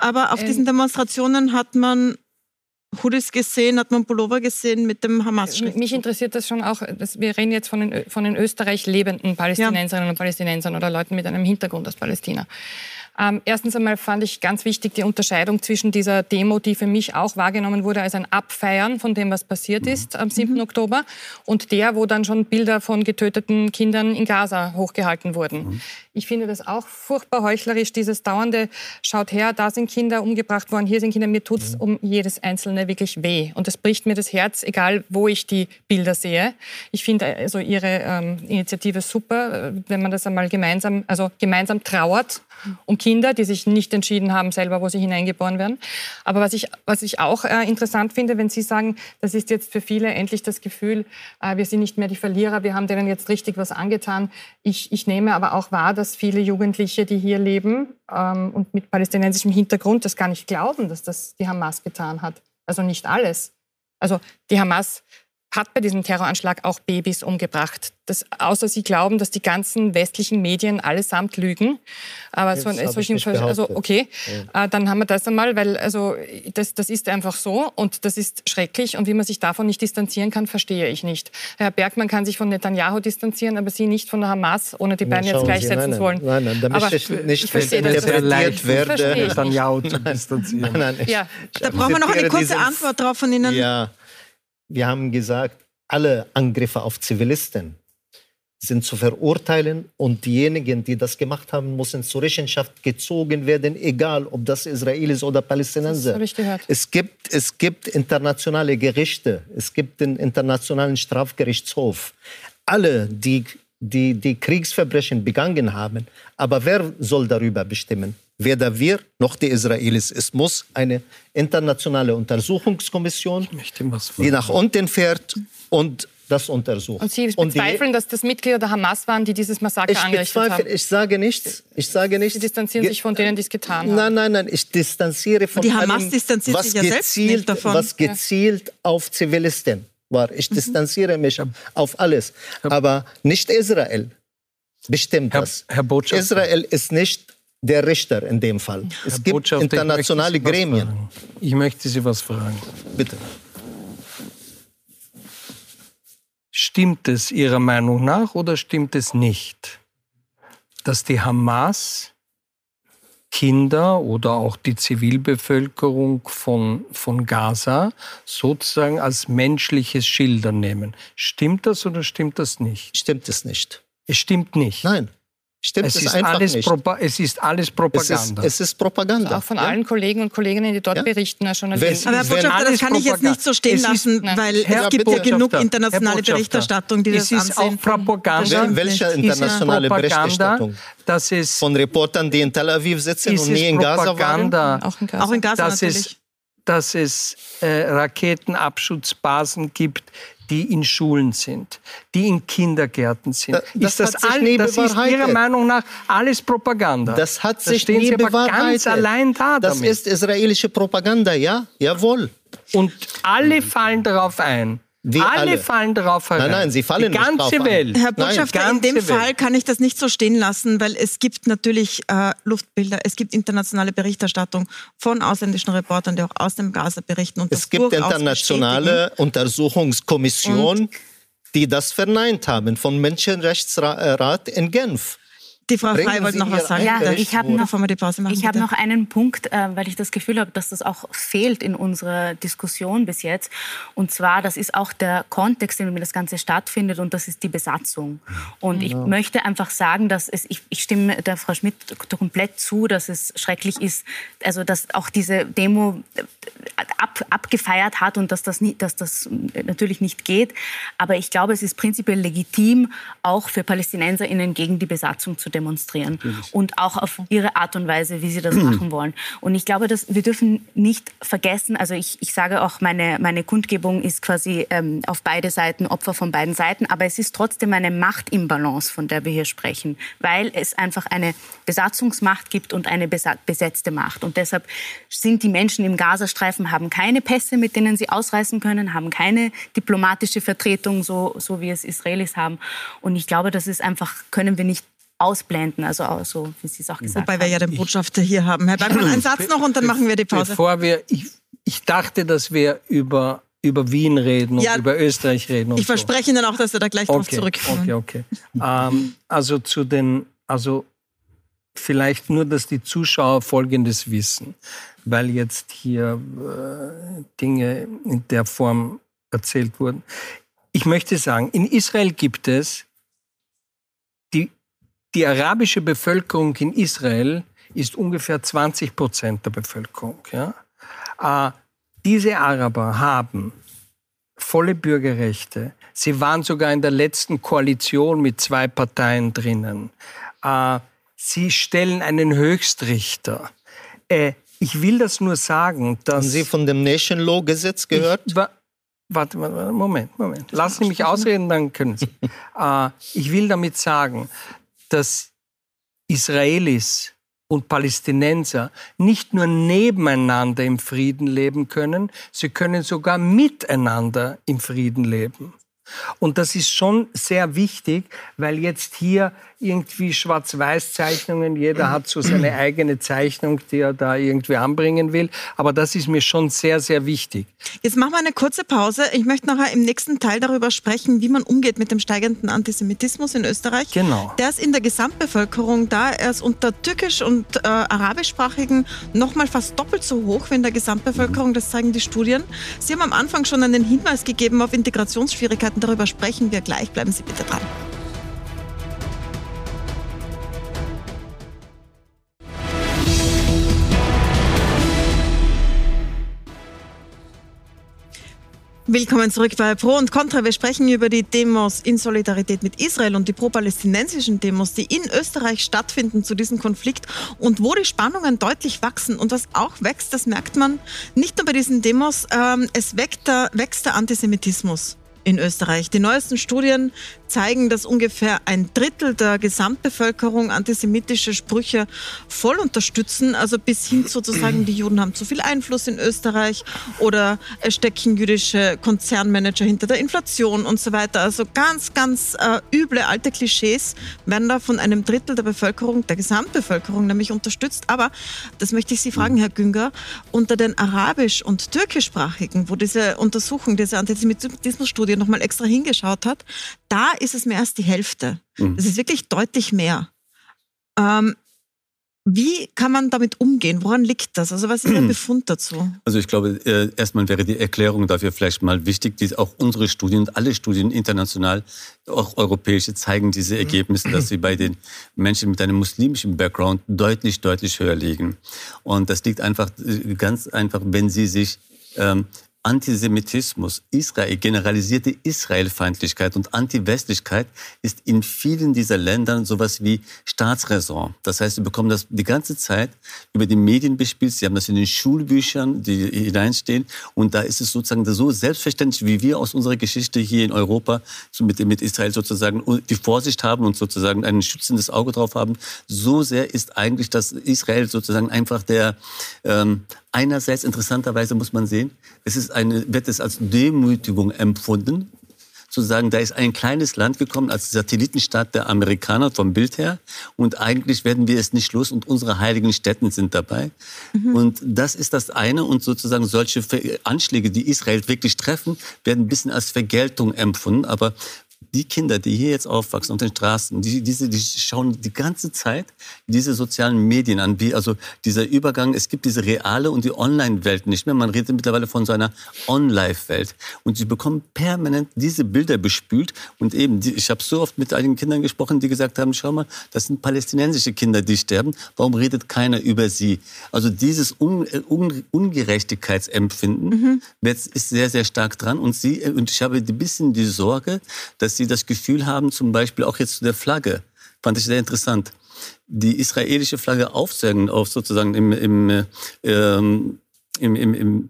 Speaker 1: aber auf ähm, diesen Demonstrationen hat man Hoodies gesehen, hat man Pullover gesehen mit dem hamas -Schrift.
Speaker 4: Mich interessiert das schon auch, dass wir reden jetzt von den, von den Österreich lebenden Palästinenserinnen ja. und Palästinensern oder Leuten mit einem Hintergrund aus Palästina. Ähm, erstens einmal fand ich ganz wichtig die Unterscheidung zwischen dieser Demo, die für mich auch wahrgenommen wurde als ein Abfeiern von dem, was passiert mhm. ist am 7. Mhm. Oktober, und der, wo dann schon Bilder von getöteten Kindern in Gaza hochgehalten wurden. Mhm. Ich finde das auch furchtbar heuchlerisch, dieses dauernde, schaut her, da sind Kinder umgebracht worden, hier sind Kinder, mir tut es mhm. um jedes Einzelne wirklich weh. Und das bricht mir das Herz, egal wo ich die Bilder sehe. Ich finde also Ihre ähm, Initiative super, äh, wenn man das einmal gemeinsam, also gemeinsam trauert um Kinder, die sich nicht entschieden haben selber, wo sie hineingeboren werden. Aber was ich, was ich auch äh, interessant finde, wenn Sie sagen, das ist jetzt für viele endlich das Gefühl, äh, wir sind nicht mehr die Verlierer, wir haben denen jetzt richtig was angetan. Ich, ich nehme aber auch wahr, dass viele Jugendliche, die hier leben ähm, und mit palästinensischem Hintergrund, das gar nicht glauben, dass das die Hamas getan hat. Also nicht alles. Also die Hamas hat bei diesem Terroranschlag auch Babys umgebracht. Das, außer Sie glauben, dass die ganzen westlichen Medien allesamt lügen. Aber so, so also okay, ja. äh, dann haben wir das einmal, weil also das, das ist einfach so und das ist schrecklich und wie man sich davon nicht distanzieren kann, verstehe ich nicht. Herr Bergmann kann sich von Netanyahu distanzieren, aber Sie nicht von der Hamas, ohne die beiden jetzt gleichsetzen zu wollen.
Speaker 3: Nein, nein, da
Speaker 4: aber
Speaker 3: ich nicht
Speaker 4: ich verstehe, dass
Speaker 2: das leicht werde, Netanyahu zu distanzieren.
Speaker 1: Nein, nein, ja. Da brauchen wir noch eine kurze Antwort drauf von Ihnen.
Speaker 3: Ja, wir haben gesagt, alle Angriffe auf Zivilisten sind zu verurteilen und diejenigen, die das gemacht haben, müssen zur Rechenschaft gezogen werden, egal ob das Israelis oder Palästinenser. Das
Speaker 4: ich gehört.
Speaker 3: Es gibt, es gibt internationale Gerichte, es gibt den Internationalen Strafgerichtshof. Alle, die, die, die Kriegsverbrechen begangen haben, aber wer soll darüber bestimmen? Weder wir noch die Israelis. Es muss eine internationale Untersuchungskommission, die nach unten fährt und das untersucht.
Speaker 4: Und Sie bezweifeln, und dass das Mitglieder der Hamas waren, die dieses Massaker
Speaker 3: ich
Speaker 4: angerichtet haben?
Speaker 3: Ich sage nichts. Ich sage nichts.
Speaker 4: Sie distanzieren sich von denen, die es getan haben.
Speaker 3: Nein, nein, nein. Ich distanziere von
Speaker 1: Die Hamas allem, distanziert was sich ja gezielt, davon.
Speaker 3: Was gezielt ja. auf Zivilisten war. Ich mhm. distanziere mich auf alles. Aber nicht Israel bestimmt
Speaker 2: Herr,
Speaker 3: das.
Speaker 2: Herr Botschafter.
Speaker 3: Israel ist nicht der Richter in dem Fall. Es Herr gibt internationale
Speaker 2: ich
Speaker 3: Gremien.
Speaker 2: Ich möchte Sie was fragen.
Speaker 3: Bitte.
Speaker 2: Stimmt es Ihrer Meinung nach oder stimmt es nicht, dass die Hamas Kinder oder auch die Zivilbevölkerung von, von Gaza sozusagen als menschliches Schilder nehmen? Stimmt das oder stimmt das nicht?
Speaker 3: Stimmt es nicht.
Speaker 2: Es stimmt nicht.
Speaker 3: Nein. Stimmt
Speaker 2: es,
Speaker 3: es
Speaker 2: ist alles nicht. es ist alles Propaganda.
Speaker 3: Es ist, es ist Propaganda.
Speaker 4: Auch von ja. allen Kollegen und Kolleginnen, die dort ja. berichten, als
Speaker 1: Journalisten. Aber Herr Botschafter, das kann ich jetzt nicht so stehen lassen, weil Herr es gibt ja genug internationale Berichterstattung, die das
Speaker 2: es ist Auch Propaganda.
Speaker 3: Welche internationale Berichterstattung?
Speaker 2: Dass es
Speaker 3: von Reportern, die in Tel Aviv sitzen und nie in Gaza waren?
Speaker 1: Auch in Gaza, auch in Gaza
Speaker 2: dass
Speaker 1: natürlich.
Speaker 2: Es, dass es äh, Raketenabschutzbasen gibt, die in Schulen sind, die in Kindergärten sind.
Speaker 3: Da, das ist das, all, das ist
Speaker 2: Ihrer Meinung nach alles Propaganda?
Speaker 3: Das hat sich da nie Sie bewahrheitet.
Speaker 2: ganz allein da
Speaker 3: Das
Speaker 2: damit.
Speaker 3: ist israelische Propaganda, ja, jawohl.
Speaker 2: Und alle fallen darauf ein. Alle, alle, fallen darauf herein.
Speaker 3: Nein, nein, sie fallen
Speaker 2: Die ganze
Speaker 3: nicht
Speaker 2: Welt.
Speaker 1: Herr Botschafter, nein, in dem Welt. Fall kann ich das nicht so stehen lassen, weil es gibt natürlich äh, Luftbilder, es gibt internationale Berichterstattung von ausländischen Reportern, die auch aus dem Gaza berichten. Und
Speaker 3: es gibt internationale Untersuchungskommission, die das verneint haben, vom Menschenrechtsrat in Genf.
Speaker 1: Die Frau Frey wollte noch was sagen.
Speaker 5: Ja, ich habe noch, hab noch einen Punkt, äh, weil ich das Gefühl habe, dass das auch fehlt in unserer Diskussion bis jetzt. Und zwar, das ist auch der Kontext, in dem das Ganze stattfindet, und das ist die Besatzung. Und ich ja. möchte einfach sagen, dass es, ich, ich stimme der Frau Schmidt komplett zu, dass es schrecklich ist, also dass auch diese Demo äh, ab, abgefeiert hat und dass das, nie, dass das natürlich nicht geht. Aber ich glaube, es ist prinzipiell legitim, auch für PalästinenserInnen gegen die Besatzung zu demonstrieren demonstrieren Natürlich. und auch auf ihre Art und Weise, wie sie das machen wollen. Und ich glaube, dass wir dürfen nicht vergessen, also ich, ich sage auch, meine, meine Kundgebung ist quasi ähm, auf beide Seiten, Opfer von beiden Seiten, aber es ist trotzdem eine Machtimbalance, von der wir hier sprechen, weil es einfach eine Besatzungsmacht gibt und eine besetzte Macht. Und deshalb sind die Menschen im Gazastreifen, haben keine Pässe, mit denen sie ausreisen können, haben keine diplomatische Vertretung, so, so wie es Israelis haben. Und ich glaube, das ist einfach, können wir nicht ausblenden, also auch so, wie Sie es auch gesagt
Speaker 1: Wobei haben. Wobei wir ja den Botschafter hier haben. Herr Bergmann, einen Satz noch und dann machen wir die Pause.
Speaker 2: Bevor wir, ich, ich dachte, dass wir über, über Wien reden und ja, über Österreich reden.
Speaker 1: ich verspreche Ihnen auch, dass wir da gleich
Speaker 2: okay,
Speaker 1: drauf zurückkommen.
Speaker 2: Okay, okay. ähm, also zu den, also vielleicht nur, dass die Zuschauer Folgendes wissen, weil jetzt hier äh, Dinge in der Form erzählt wurden. Ich möchte sagen, in Israel gibt es die arabische Bevölkerung in Israel ist ungefähr 20 Prozent der Bevölkerung. Ja? Äh, diese Araber haben volle Bürgerrechte. Sie waren sogar in der letzten Koalition mit zwei Parteien drinnen. Äh, sie stellen einen Höchstrichter. Äh, ich will das nur sagen, dass...
Speaker 3: Haben Sie von dem Nation Law Gesetz gehört? Ich,
Speaker 2: warte, Moment, Moment. Lassen Sie mich ausreden, dann können Sie. äh, ich will damit sagen, dass Israelis und Palästinenser nicht nur nebeneinander im Frieden leben können, sie können sogar miteinander im Frieden leben. Und das ist schon sehr wichtig, weil jetzt hier irgendwie Schwarz-Weiß-Zeichnungen, jeder hat so seine eigene Zeichnung, die er da irgendwie anbringen will. Aber das ist mir schon sehr, sehr wichtig.
Speaker 1: Jetzt machen wir eine kurze Pause. Ich möchte nachher im nächsten Teil darüber sprechen, wie man umgeht mit dem steigenden Antisemitismus in Österreich.
Speaker 2: Genau.
Speaker 1: Der ist in der Gesamtbevölkerung da. Er ist unter türkisch- und äh, arabischsprachigen nochmal fast doppelt so hoch wie in der Gesamtbevölkerung. Das zeigen die Studien. Sie haben am Anfang schon einen Hinweis gegeben auf Integrationsschwierigkeiten. Darüber sprechen wir gleich. Bleiben Sie bitte dran. Willkommen zurück bei Pro und Contra. Wir sprechen über die Demos in Solidarität mit Israel und die pro-palästinensischen Demos, die in Österreich stattfinden zu diesem Konflikt und wo die Spannungen deutlich wachsen. Und was auch wächst, das merkt man nicht nur bei diesen Demos, ähm, es wächst der, wächst der Antisemitismus in Österreich. Die neuesten Studien zeigen, dass ungefähr ein Drittel der Gesamtbevölkerung antisemitische Sprüche voll unterstützen, also bis hin sozusagen, die Juden haben zu viel Einfluss in Österreich oder es stecken jüdische Konzernmanager hinter der Inflation und so weiter. Also ganz, ganz äh, üble alte Klischees werden da von einem Drittel der Bevölkerung, der Gesamtbevölkerung nämlich unterstützt. Aber, das möchte ich Sie fragen, Herr Günger, unter den arabisch- und türkischsprachigen, wo diese Untersuchung, diese Antisemitismusstudie nochmal extra hingeschaut hat, da ist es mehr als die Hälfte. Mhm. Das ist wirklich deutlich mehr. Ähm, wie kann man damit umgehen? Woran liegt das? Also was ist der Befund dazu?
Speaker 6: Also ich glaube, äh, erstmal wäre die Erklärung dafür vielleicht mal wichtig, die auch unsere Studien und alle Studien international, auch europäische, zeigen diese Ergebnisse, dass sie bei den Menschen mit einem muslimischen Background deutlich, deutlich höher liegen. Und das liegt einfach äh, ganz einfach, wenn sie sich ähm, Antisemitismus, Israel, generalisierte Israelfeindlichkeit und Antiwestlichkeit ist in vielen dieser Ländern sowas wie Staatsräson. Das heißt, sie bekommen das die ganze Zeit über die Medien bespielt. Sie haben das in den Schulbüchern, die hineinstehen. Und da ist es sozusagen so selbstverständlich, wie wir aus unserer Geschichte hier in Europa mit, mit Israel sozusagen die Vorsicht haben und sozusagen ein schützendes Auge drauf haben. So sehr ist eigentlich das Israel sozusagen einfach der ähm, Einerseits interessanterweise muss man sehen, es ist eine, wird es als Demütigung empfunden, zu sagen, da ist ein kleines Land gekommen als Satellitenstaat der Amerikaner vom Bild her und eigentlich werden wir es nicht los und unsere heiligen Städten sind dabei. Mhm. Und das ist das eine und sozusagen solche Anschläge, die Israel wirklich treffen, werden ein bisschen als Vergeltung empfunden. Aber die Kinder, die hier jetzt aufwachsen auf den Straßen, die, diese, die schauen die ganze Zeit diese sozialen Medien an. Wie, also dieser Übergang, es gibt diese reale und die Online-Welt nicht mehr. Man redet mittlerweile von so einer On-Life-Welt. Und sie bekommen permanent diese Bilder bespült. Und eben, die, ich habe so oft mit einigen Kindern gesprochen, die gesagt haben, schau mal, das sind palästinensische Kinder, die sterben. Warum redet keiner über sie? Also dieses Un, Un, Ungerechtigkeitsempfinden mhm. ist sehr, sehr stark dran. Und, sie, und ich habe ein bisschen die Sorge, dass sie das Gefühl haben, zum Beispiel auch jetzt zu der Flagge, fand ich sehr interessant, die israelische Flagge aufzuhängen, auf sozusagen im, im, äh, ähm, im, im, im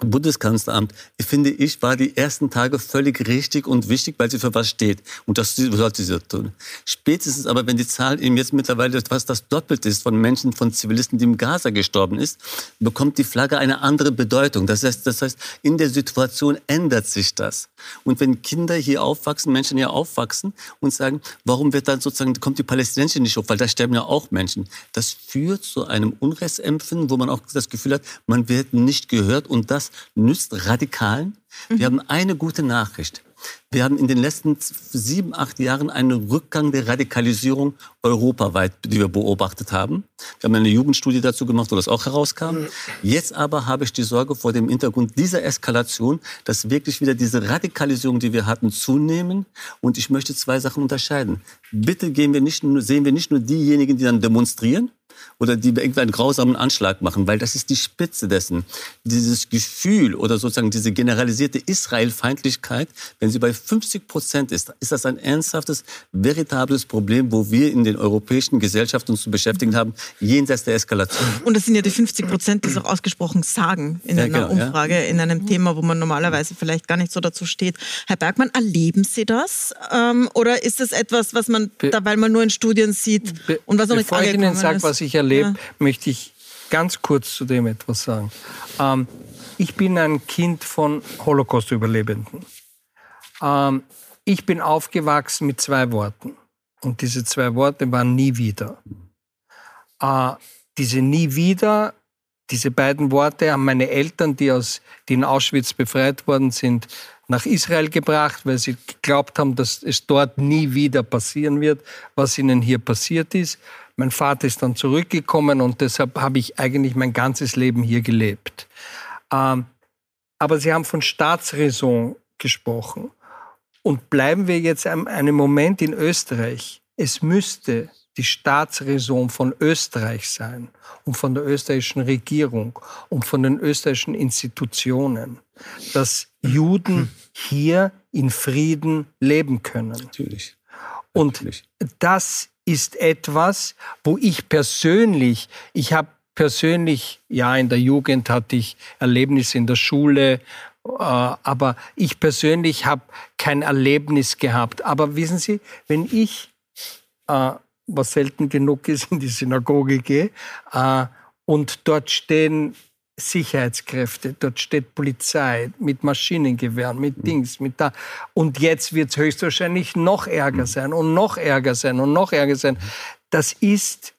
Speaker 6: Bundeskanzleramt, finde ich, war die ersten Tage völlig richtig und wichtig, weil sie für was steht. Und das sollte sie tun. Spätestens aber, wenn die Zahl eben jetzt mittlerweile fast das Doppelte ist von Menschen, von Zivilisten, die im Gaza gestorben ist, bekommt die Flagge eine andere Bedeutung. Das heißt, das heißt, in der Situation ändert sich das. Und wenn Kinder hier aufwachsen, Menschen hier aufwachsen und sagen, warum wird dann sozusagen, kommt die Palästinenser nicht hoch, weil da sterben ja auch Menschen. Das führt zu einem Unrechtsempfinden, wo man auch das Gefühl hat, man wird nicht gehört und das nützt Radikalen. Wir mhm. haben eine gute Nachricht. Wir haben in den letzten sieben, acht Jahren einen Rückgang der Radikalisierung europaweit, die wir beobachtet haben. Wir haben eine Jugendstudie dazu gemacht, wo das auch herauskam. Jetzt aber habe ich die Sorge vor dem Hintergrund dieser Eskalation, dass wirklich wieder diese Radikalisierung, die wir hatten, zunehmen. Und ich möchte zwei Sachen unterscheiden. Bitte gehen wir nicht sehen wir nicht nur diejenigen, die dann demonstrieren, oder die einen grausamen Anschlag machen, weil das ist die Spitze dessen. Dieses Gefühl oder sozusagen diese generalisierte Israelfeindlichkeit, wenn sie bei 50 Prozent ist, ist das ein ernsthaftes, veritables Problem, wo wir in den europäischen Gesellschaften uns zu beschäftigen haben, jenseits der Eskalation.
Speaker 1: Und das sind ja die 50 Prozent, die es auch ausgesprochen sagen in ja, einer genau, Umfrage, ja. in einem Thema, wo man normalerweise vielleicht gar nicht so dazu steht. Herr Bergmann, erleben Sie das? Ähm, oder ist das etwas, was man, da, weil man nur in Studien sieht und was noch nicht
Speaker 2: angekommen ist? Bevor ich Ihnen sage, was was ich erlebe, ja. möchte ich ganz kurz zu dem etwas sagen. Ähm, ich bin ein Kind von Holocaust-Überlebenden. Ähm, ich bin aufgewachsen mit zwei Worten. Und diese zwei Worte waren nie wieder. Äh, diese nie wieder, diese beiden Worte haben meine Eltern, die, aus, die in Auschwitz befreit worden sind, nach Israel gebracht, weil sie geglaubt haben, dass es dort nie wieder passieren wird, was ihnen hier passiert ist. Mein Vater ist dann zurückgekommen und deshalb habe ich eigentlich mein ganzes Leben hier gelebt. Ähm, aber Sie haben von Staatsräson gesprochen. Und bleiben wir jetzt einen Moment in Österreich. Es müsste die Staatsräson von Österreich sein und von der österreichischen Regierung und von den österreichischen Institutionen, dass Juden hier in Frieden leben können.
Speaker 6: Natürlich.
Speaker 2: Und das ist etwas, wo ich persönlich, ich habe persönlich, ja, in der Jugend hatte ich Erlebnisse in der Schule, äh, aber ich persönlich habe kein Erlebnis gehabt. Aber wissen Sie, wenn ich, äh, was selten genug ist, in die Synagoge gehe äh, und dort stehen Sicherheitskräfte, dort steht Polizei mit Maschinengewehren, mit mhm. Dings, mit da. Und jetzt wird es höchstwahrscheinlich noch ärger mhm. sein und noch ärger sein und noch ärger sein. Das ist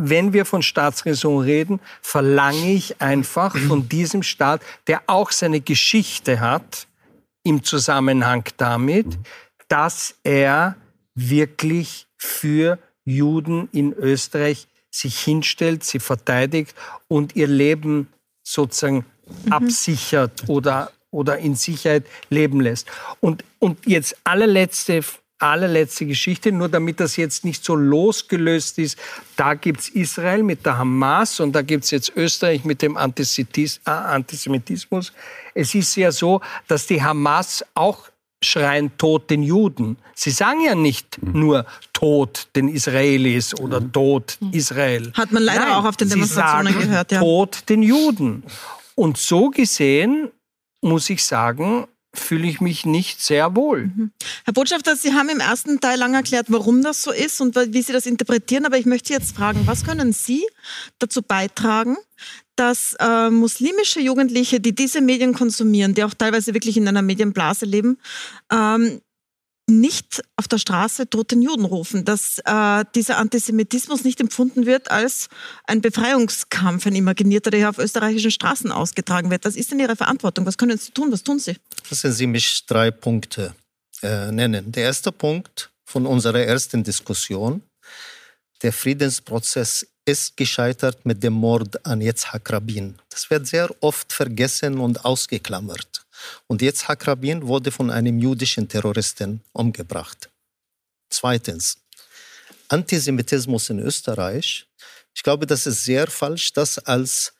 Speaker 2: wenn wir von Staatsräson reden, verlange ich einfach von diesem Staat, der auch seine Geschichte hat, im Zusammenhang damit, dass er wirklich für Juden in Österreich sich hinstellt, sie verteidigt und ihr Leben sozusagen mhm. absichert oder, oder in Sicherheit leben lässt. Und, und jetzt allerletzte allerletzte Geschichte, nur damit das jetzt nicht so losgelöst ist. Da gibt es Israel mit der Hamas und da gibt es jetzt Österreich mit dem äh, Antisemitismus. Es ist ja so, dass die Hamas auch schreien Tod den Juden. Sie sagen ja nicht mhm. nur Tod den Israelis oder mhm. Tod Israel.
Speaker 1: Hat man leider Nein, auch auf den Demonstrationen gehört.
Speaker 2: Ja. Tod den Juden. Und so gesehen muss ich sagen, fühle ich mich nicht sehr wohl. Mhm.
Speaker 1: Herr Botschafter, Sie haben im ersten Teil lang erklärt, warum das so ist und wie Sie das interpretieren. Aber ich möchte Sie jetzt fragen, was können Sie dazu beitragen, dass äh, muslimische Jugendliche, die diese Medien konsumieren, die auch teilweise wirklich in einer Medienblase leben, ähm, nicht auf der Straße toten Juden rufen, dass äh, dieser Antisemitismus nicht empfunden wird als ein Befreiungskampf, ein imaginierter, der auf österreichischen Straßen ausgetragen wird. Das ist denn Ihre Verantwortung. Was können Sie tun? Was tun Sie?
Speaker 3: Lassen Sie mich drei Punkte äh, nennen. Der erste Punkt von unserer ersten Diskussion, der Friedensprozess ist gescheitert mit dem Mord an Yitzhak Rabin. Das wird sehr oft vergessen und ausgeklammert. Und jetzt Rabin wurde von einem jüdischen Terroristen umgebracht. Zweitens, Antisemitismus in Österreich. Ich glaube, das ist sehr falsch, das als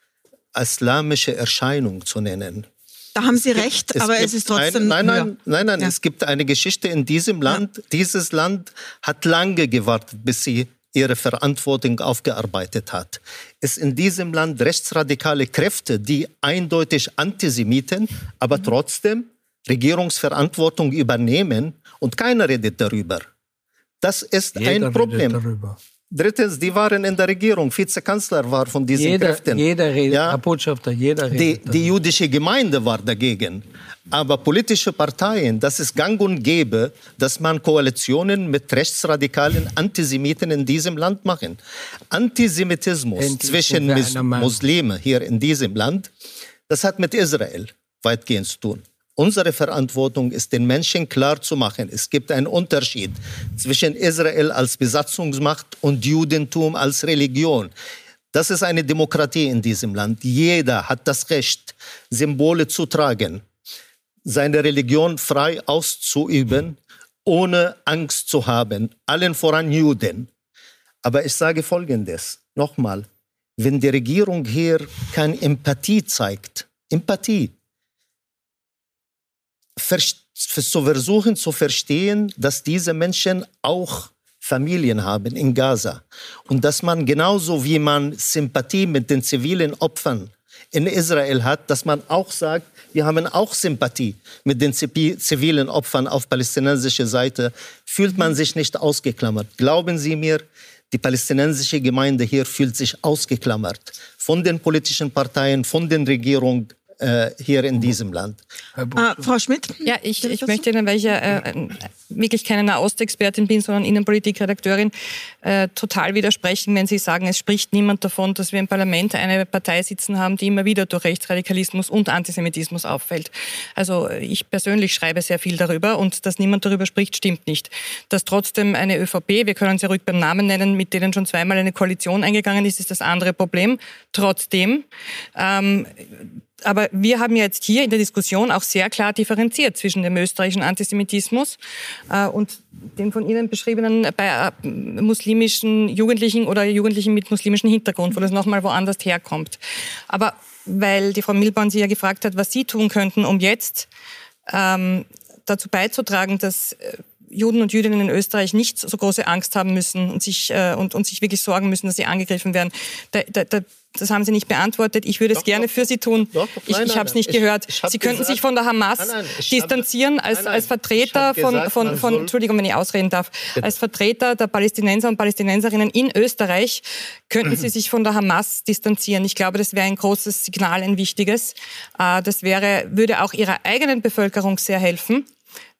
Speaker 3: islamische Erscheinung zu nennen.
Speaker 1: Da haben Sie recht, es aber es ist trotzdem.
Speaker 3: Ein, nein, nein, nein, nein, ja. es gibt eine Geschichte in diesem Land. Ja. Dieses Land hat lange gewartet, bis sie ihre Verantwortung aufgearbeitet hat. Es in diesem Land rechtsradikale Kräfte, die eindeutig Antisemiten, aber trotzdem Regierungsverantwortung übernehmen und keiner redet darüber. Das ist Jeder ein Problem. Drittens, die waren in der Regierung. Vizekanzler war von diesen
Speaker 2: jeder,
Speaker 3: Kräften.
Speaker 2: Jeder redet, ja? Botschafter, jeder
Speaker 3: redet. Die, die jüdische Gemeinde war dagegen. Aber politische Parteien, das ist gang und gäbe, dass man Koalitionen mit rechtsradikalen Antisemiten in diesem Land machen. Antisemitismus Endlich zwischen Muslimen hier in diesem Land, das hat mit Israel weitgehend zu tun. Unsere Verantwortung ist, den Menschen klarzumachen, es gibt einen Unterschied zwischen Israel als Besatzungsmacht und Judentum als Religion. Das ist eine Demokratie in diesem Land. Jeder hat das Recht, Symbole zu tragen, seine Religion frei auszuüben, ohne Angst zu haben, allen voran Juden. Aber ich sage Folgendes, nochmal, wenn die Regierung hier keine Empathie zeigt, Empathie, zu versuchen zu verstehen, dass diese Menschen auch Familien haben in Gaza und dass man genauso wie man Sympathie mit den zivilen Opfern in Israel hat, dass man auch sagt, wir haben auch Sympathie mit den zivilen Opfern auf palästinensischer Seite, fühlt man sich nicht ausgeklammert. Glauben Sie mir, Die palästinensische Gemeinde hier fühlt sich ausgeklammert von den politischen Parteien, von den Regierungen äh, hier in diesem Land.
Speaker 1: Äh, Frau Schmidt?
Speaker 4: Ja, ich, ich möchte Ihnen, weil ich ja äh, wirklich keine Nahostexpertin bin, sondern Innenpolitikredakteurin, äh, total widersprechen, wenn Sie sagen, es spricht niemand davon, dass wir im Parlament eine Partei sitzen haben, die immer wieder durch Rechtsradikalismus und Antisemitismus auffällt. Also ich persönlich schreibe sehr viel darüber und dass niemand darüber spricht, stimmt nicht. Dass trotzdem eine ÖVP, wir können sie ruhig beim Namen nennen, mit denen schon zweimal eine Koalition eingegangen ist, ist das andere Problem. Trotzdem ähm, aber wir haben jetzt hier in der Diskussion auch sehr klar differenziert zwischen dem österreichischen Antisemitismus äh, und dem von Ihnen beschriebenen bei äh, muslimischen Jugendlichen oder Jugendlichen mit muslimischem Hintergrund, wo das nochmal woanders herkommt. Aber weil die Frau Milborn Sie ja gefragt hat, was Sie tun könnten, um jetzt ähm, dazu beizutragen, dass äh, Juden und Jüdinnen in Österreich nicht so große Angst haben müssen und sich, äh, und, und sich wirklich sorgen müssen, dass sie angegriffen werden. Da, da, da, das haben Sie nicht beantwortet. Ich würde es gerne doch, für Sie tun. Doch, ich ich habe es nicht ich, gehört. Ich Sie könnten gesagt, sich von der Hamas nein, nein, distanzieren als, als Vertreter von, gesagt, von, von, Entschuldigung, wenn ich ausreden darf, Bitte. als Vertreter der Palästinenser und Palästinenserinnen in Österreich könnten Sie sich von der Hamas distanzieren. Ich glaube, das wäre ein großes Signal, ein wichtiges. Äh, das wäre, würde auch Ihrer eigenen Bevölkerung sehr helfen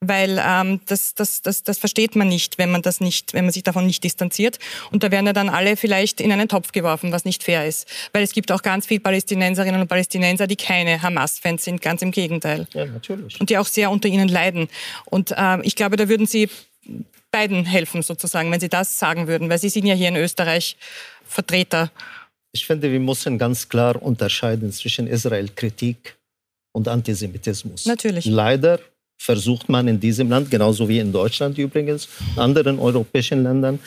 Speaker 4: weil ähm, das, das, das, das versteht man nicht, wenn man das nicht, wenn man sich davon nicht distanziert. Und da werden ja dann alle vielleicht in einen Topf geworfen, was nicht fair ist, weil es gibt auch ganz viele Palästinenserinnen und Palästinenser, die keine Hamas-Fans sind, ganz im Gegenteil. Ja, natürlich. Und die auch sehr unter ihnen leiden. Und äh, ich glaube, da würden Sie beiden helfen sozusagen, wenn Sie das sagen würden, weil Sie sind ja hier in Österreich Vertreter.
Speaker 3: Ich finde, wir müssen ganz klar unterscheiden zwischen Israel-Kritik und Antisemitismus.
Speaker 4: Natürlich.
Speaker 3: Leider versucht man in diesem Land, genauso wie in Deutschland übrigens, anderen europäischen Ländern,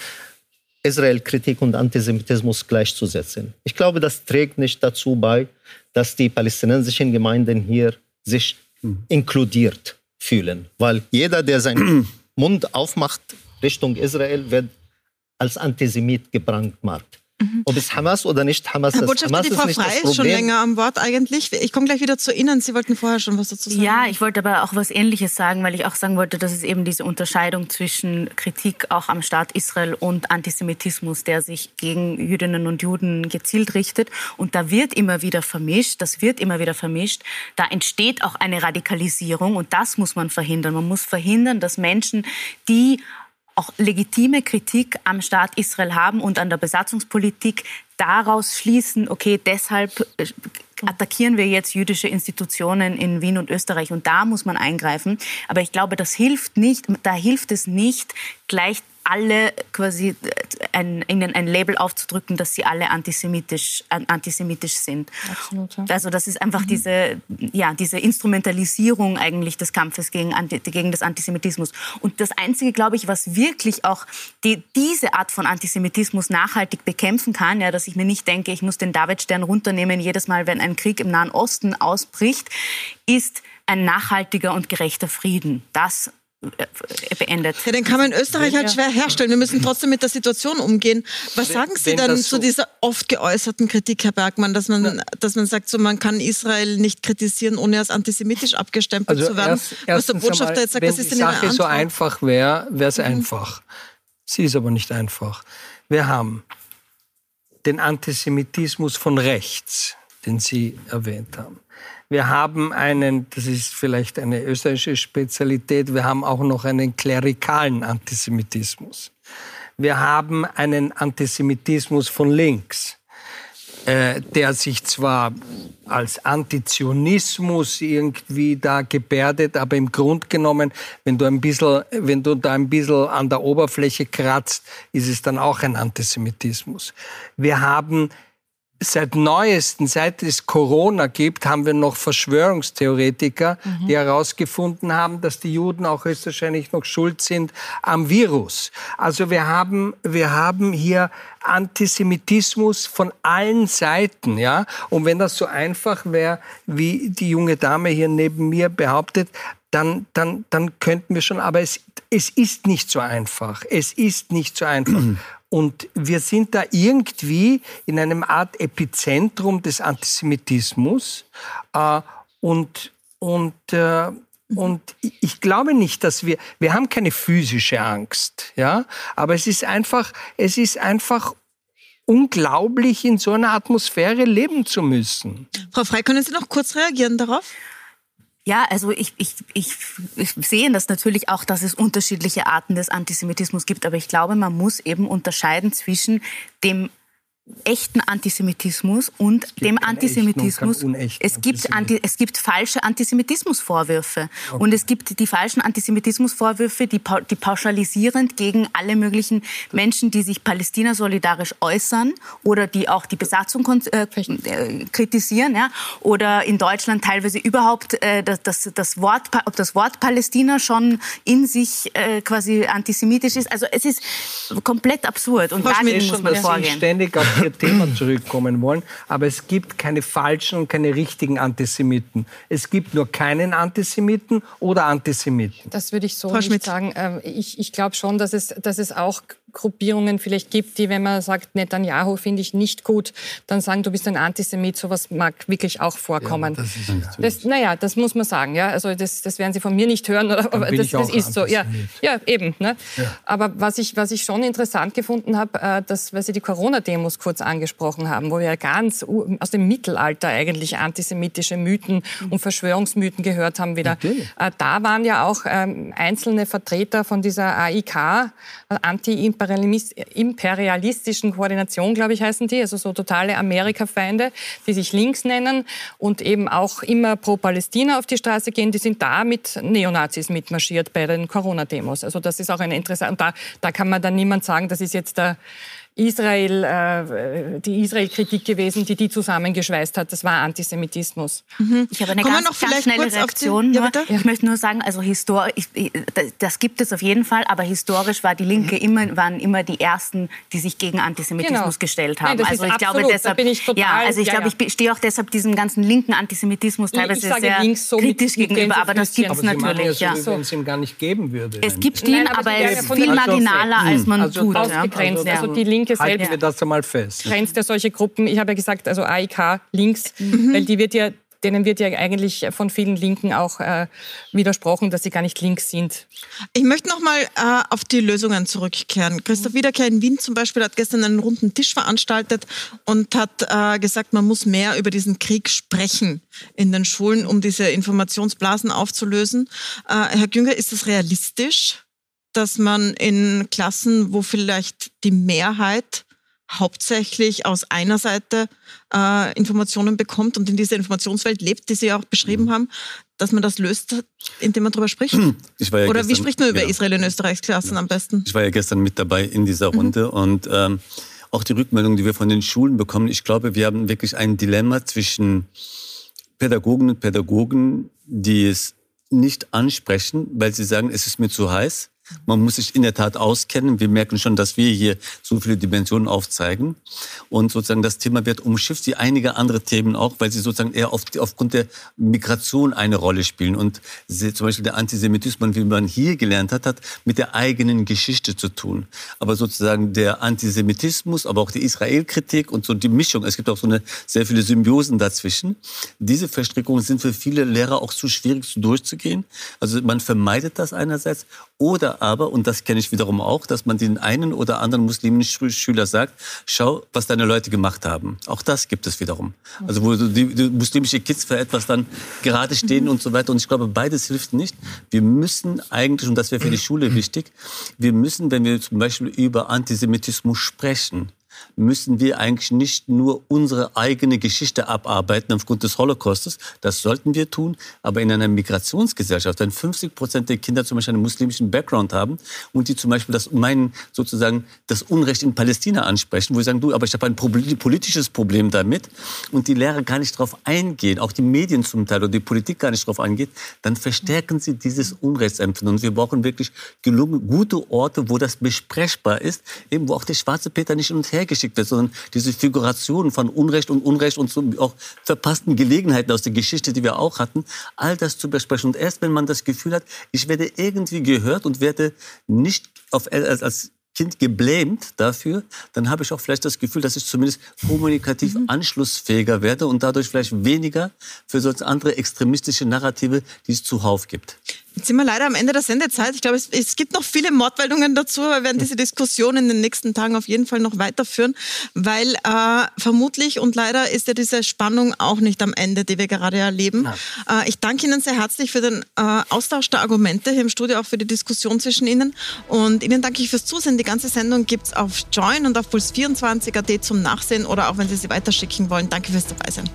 Speaker 3: Israel-Kritik und Antisemitismus gleichzusetzen. Ich glaube, das trägt nicht dazu bei, dass die palästinensischen Gemeinden hier sich mhm. inkludiert fühlen. Weil jeder, der seinen Mund aufmacht Richtung Israel, wird als Antisemit gebrandmarkt. Mhm. Ob es Hamas oder nicht Hamas
Speaker 1: Herr Botschafter, Hamas die Frau Frei ist schon länger am Wort eigentlich. Ich komme gleich wieder zu Ihnen. Sie wollten vorher schon was dazu sagen.
Speaker 5: Ja, ich wollte aber auch was Ähnliches sagen, weil ich auch sagen wollte, dass es eben diese Unterscheidung zwischen Kritik auch am Staat Israel und Antisemitismus, der sich gegen Jüdinnen und Juden gezielt richtet. Und da wird immer wieder vermischt, das wird immer wieder vermischt. Da entsteht auch eine Radikalisierung und das muss man verhindern. Man muss verhindern, dass Menschen, die auch legitime Kritik am Staat Israel haben und an der Besatzungspolitik, daraus schließen, okay, deshalb äh, attackieren wir jetzt jüdische Institutionen in Wien und Österreich und da muss man eingreifen. Aber ich glaube, das hilft nicht, da hilft es nicht, gleich alle quasi äh, ein, ihnen ein Label aufzudrücken, dass sie alle antisemitisch, antisemitisch sind. Absolut. Ja. Also das ist einfach mhm. diese, ja, diese Instrumentalisierung eigentlich des Kampfes gegen, gegen das Antisemitismus. Und das Einzige, glaube ich, was wirklich auch die, diese Art von Antisemitismus nachhaltig bekämpfen kann, ja, dass ich mir nicht denke, ich muss den Davidstern runternehmen jedes Mal, wenn ein Krieg im Nahen Osten ausbricht, ist ein nachhaltiger und gerechter Frieden. Das äh, beendet.
Speaker 1: Ja, den kann man in Österreich halt schwer herstellen. Wir müssen trotzdem mit der Situation umgehen. Was sagen Sie denn zu dieser oft geäußerten Kritik, Herr Bergmann, dass man, dass man sagt, so, man kann Israel nicht kritisieren, ohne als antisemitisch abgestempelt also zu werden?
Speaker 2: Erst, Was der Botschafter einmal, jetzt sagt, was ist denn Ihre Sache Antwort? so einfach wäre, wäre es mhm. einfach. Sie ist aber nicht einfach. Wir haben den Antisemitismus von rechts, den Sie erwähnt haben. Wir haben einen, das ist vielleicht eine österreichische Spezialität, wir haben auch noch einen klerikalen Antisemitismus. Wir haben einen Antisemitismus von links, äh, der sich zwar als Antizionismus irgendwie da gebärdet, aber im Grunde genommen, wenn du ein bisschen, wenn du da ein bisschen an der Oberfläche kratzt, ist es dann auch ein Antisemitismus. Wir haben seit neuesten, seit es Corona gibt, haben wir noch Verschwörungstheoretiker, mhm. die herausgefunden haben, dass die Juden auch höchstwahrscheinlich noch schuld sind am Virus. Also wir haben, wir haben hier Antisemitismus von allen Seiten, ja. Und wenn das so einfach wäre, wie die junge Dame hier neben mir behauptet, dann, dann, dann könnten wir schon, aber es, es ist nicht so einfach. Es ist nicht so einfach. Und wir sind da irgendwie in einem Art Epizentrum des Antisemitismus. Äh, und und äh, Und ich glaube nicht, dass wir, wir haben keine physische Angst, ja, aber es ist einfach, es ist einfach unglaublich, in so einer Atmosphäre leben zu müssen.
Speaker 1: Frau Frey, können Sie noch kurz reagieren darauf?
Speaker 5: Ja, also ich, ich, ich, ich sehe das natürlich auch, dass es unterschiedliche Arten des Antisemitismus gibt, aber ich glaube, man muss eben unterscheiden zwischen dem echten Antisemitismus und dem Antisemitismus. Es gibt, Anti, es gibt falsche Antisemitismusvorwürfe. Okay. Und es gibt die falschen Antisemitismusvorwürfe, die, die pauschalisierend gegen alle möglichen Menschen, die sich Palästina solidarisch äußern oder die auch die Besatzung äh, äh, kritisieren. Ja? Oder in Deutschland teilweise überhaupt äh, das, das, das, Wort, ob das Wort Palästina schon in sich äh, quasi antisemitisch ist. Also es ist komplett absurd. Und dagegen muss man vorgehen.
Speaker 2: Auf Ihr Thema zurückkommen wollen. Aber es gibt keine falschen und keine richtigen Antisemiten. Es gibt nur keinen Antisemiten oder Antisemiten.
Speaker 4: Das würde ich so Frau nicht Schmidt. sagen. Ähm, ich, ich glaube schon, dass es, dass es auch Gruppierungen vielleicht gibt, die, wenn man sagt, Netanyahu finde ich nicht gut, dann sagen, du bist ein Antisemit. Sowas mag wirklich auch vorkommen. Ja, das das, naja, das muss man sagen. Ja, also das, das werden Sie von mir nicht hören, aber das, das ist so. Ja, ja eben. Ne? Ja. Aber was ich, was ich schon interessant gefunden habe, äh, dass, weil Sie die Corona-Demos kurz angesprochen haben, wo wir ja ganz aus dem Mittelalter eigentlich antisemitische Mythen und Verschwörungsmythen gehört haben wieder. Natürlich. Äh, da waren ja auch ähm, einzelne Vertreter von dieser AIK, äh, anti imperialistischen Koordination, glaube ich, heißen die, also so totale Amerika-Feinde, die sich links nennen und eben auch immer pro Palästina auf die Straße gehen, die sind da mit Neonazis mitmarschiert bei den Corona-Demos. Also das ist auch eine interessante, und da, da kann man dann niemand sagen, das ist jetzt der Israel, äh, die Israel-Kritik gewesen, die die zusammengeschweißt hat. Das war Antisemitismus.
Speaker 5: Mhm. Ich habe eine Kommen ganz, ganz schnelle Reaktion. Ja, ich möchte nur sagen, also historisch, das gibt es auf jeden Fall, aber historisch war die Linke mhm. immer, waren immer die ersten, die sich gegen Antisemitismus genau. gestellt haben.
Speaker 4: Nein, also ich absolut, glaube deshalb, ich total,
Speaker 5: ja, also ich ja, glaube, ich stehe auch deshalb diesem ganzen linken Antisemitismus teilweise sehr so kritisch mit, gegenüber, aber das gibt es natürlich.
Speaker 2: Ja, so, wenn es ihm gar nicht geben würde.
Speaker 5: Es gibt ihn, Nein, aber, aber er ist viel marginaler, als man
Speaker 4: also
Speaker 5: tut.
Speaker 4: Ausgegrenzt. Also die Linke Linke
Speaker 2: Halten selbst wir das einmal fest.
Speaker 4: grenzt ja solche Gruppen. Ich habe ja gesagt, also AIK links, mhm. weil die wird ja denen wird ja eigentlich von vielen Linken auch äh, widersprochen, dass sie gar nicht links sind.
Speaker 1: Ich möchte noch mal äh, auf die Lösungen zurückkehren. Christoph Wiederkehr in Wien zum Beispiel hat gestern einen runden Tisch veranstaltet und hat äh, gesagt, man muss mehr über diesen Krieg sprechen in den Schulen, um diese Informationsblasen aufzulösen. Äh, Herr Günger, ist das realistisch? Dass man in Klassen, wo vielleicht die Mehrheit hauptsächlich aus einer Seite äh, Informationen bekommt und in dieser Informationswelt lebt, die Sie auch beschrieben mhm. haben, dass man das löst, indem man darüber spricht? Ja Oder gestern, wie spricht man über ja. Israel in Österreichs Klassen ja. am besten?
Speaker 6: Ich war ja gestern mit dabei in dieser mhm. Runde mhm. und ähm, auch die Rückmeldung, die wir von den Schulen bekommen, ich glaube, wir haben wirklich ein Dilemma zwischen Pädagogen und Pädagogen, die es nicht ansprechen, weil sie sagen, es ist mir zu heiß. Man muss sich in der Tat auskennen. Wir merken schon, dass wir hier so viele Dimensionen aufzeigen. Und sozusagen das Thema wird umschifft, wie einige andere Themen auch, weil sie sozusagen eher auf, aufgrund der Migration eine Rolle spielen. Und zum Beispiel der Antisemitismus, wie man hier gelernt hat, hat mit der eigenen Geschichte zu tun. Aber sozusagen der Antisemitismus, aber auch die Israelkritik und so die Mischung, es gibt auch so eine sehr viele Symbiosen dazwischen. Diese Verstrickungen sind für viele Lehrer auch zu schwierig durchzugehen. Also man vermeidet das einerseits oder aber, und das kenne ich wiederum auch, dass man den einen oder anderen muslimischen Schüler sagt, schau, was deine Leute gemacht haben. Auch das gibt es wiederum. Also wo die, die muslimische Kids für etwas dann gerade stehen und so weiter. Und ich glaube, beides hilft nicht. Wir müssen eigentlich, und das wäre für die Schule wichtig, wir müssen, wenn wir zum Beispiel über Antisemitismus sprechen, müssen wir eigentlich nicht nur unsere eigene Geschichte abarbeiten aufgrund des Holocaustes. Das sollten wir tun. Aber in einer Migrationsgesellschaft, wenn 50 Prozent der Kinder zum Beispiel einen muslimischen Background haben und die zum Beispiel das meinen, sozusagen das Unrecht in Palästina ansprechen, wo sie sagen, du, aber ich habe ein politisches Problem damit und die Lehrer gar nicht darauf eingehen, auch die Medien zum Teil oder die Politik gar nicht darauf eingeht, dann verstärken sie dieses Unrechtsempfinden. Und wir brauchen wirklich gelungen, gute Orte, wo das besprechbar ist, eben wo auch der schwarze Peter nicht hin und her geschickt wird, sondern diese Figurationen von Unrecht und Unrecht und so auch verpassten Gelegenheiten aus der Geschichte, die wir auch hatten, all das zu besprechen. Und erst wenn man das Gefühl hat, ich werde irgendwie gehört und werde nicht auf, als, als Kind geblämt dafür, dann habe ich auch vielleicht das Gefühl, dass ich zumindest kommunikativ mhm. anschlussfähiger werde und dadurch vielleicht weniger für solche andere extremistische Narrative, die es zuhauf gibt.
Speaker 1: Jetzt sind wir leider am Ende der Sendezeit. Ich glaube, es, es gibt noch viele Mordmeldungen dazu. Wir werden diese Diskussion in den nächsten Tagen auf jeden Fall noch weiterführen, weil äh, vermutlich und leider ist ja diese Spannung auch nicht am Ende, die wir gerade erleben. Äh, ich danke Ihnen sehr herzlich für den äh, Austausch der Argumente hier im Studio, auch für die Diskussion zwischen Ihnen. Und Ihnen danke ich fürs Zusehen. Die ganze Sendung gibt es auf Join und auf Puls24.at zum Nachsehen oder auch wenn Sie sie weiterschicken wollen. Danke fürs Dabeisein.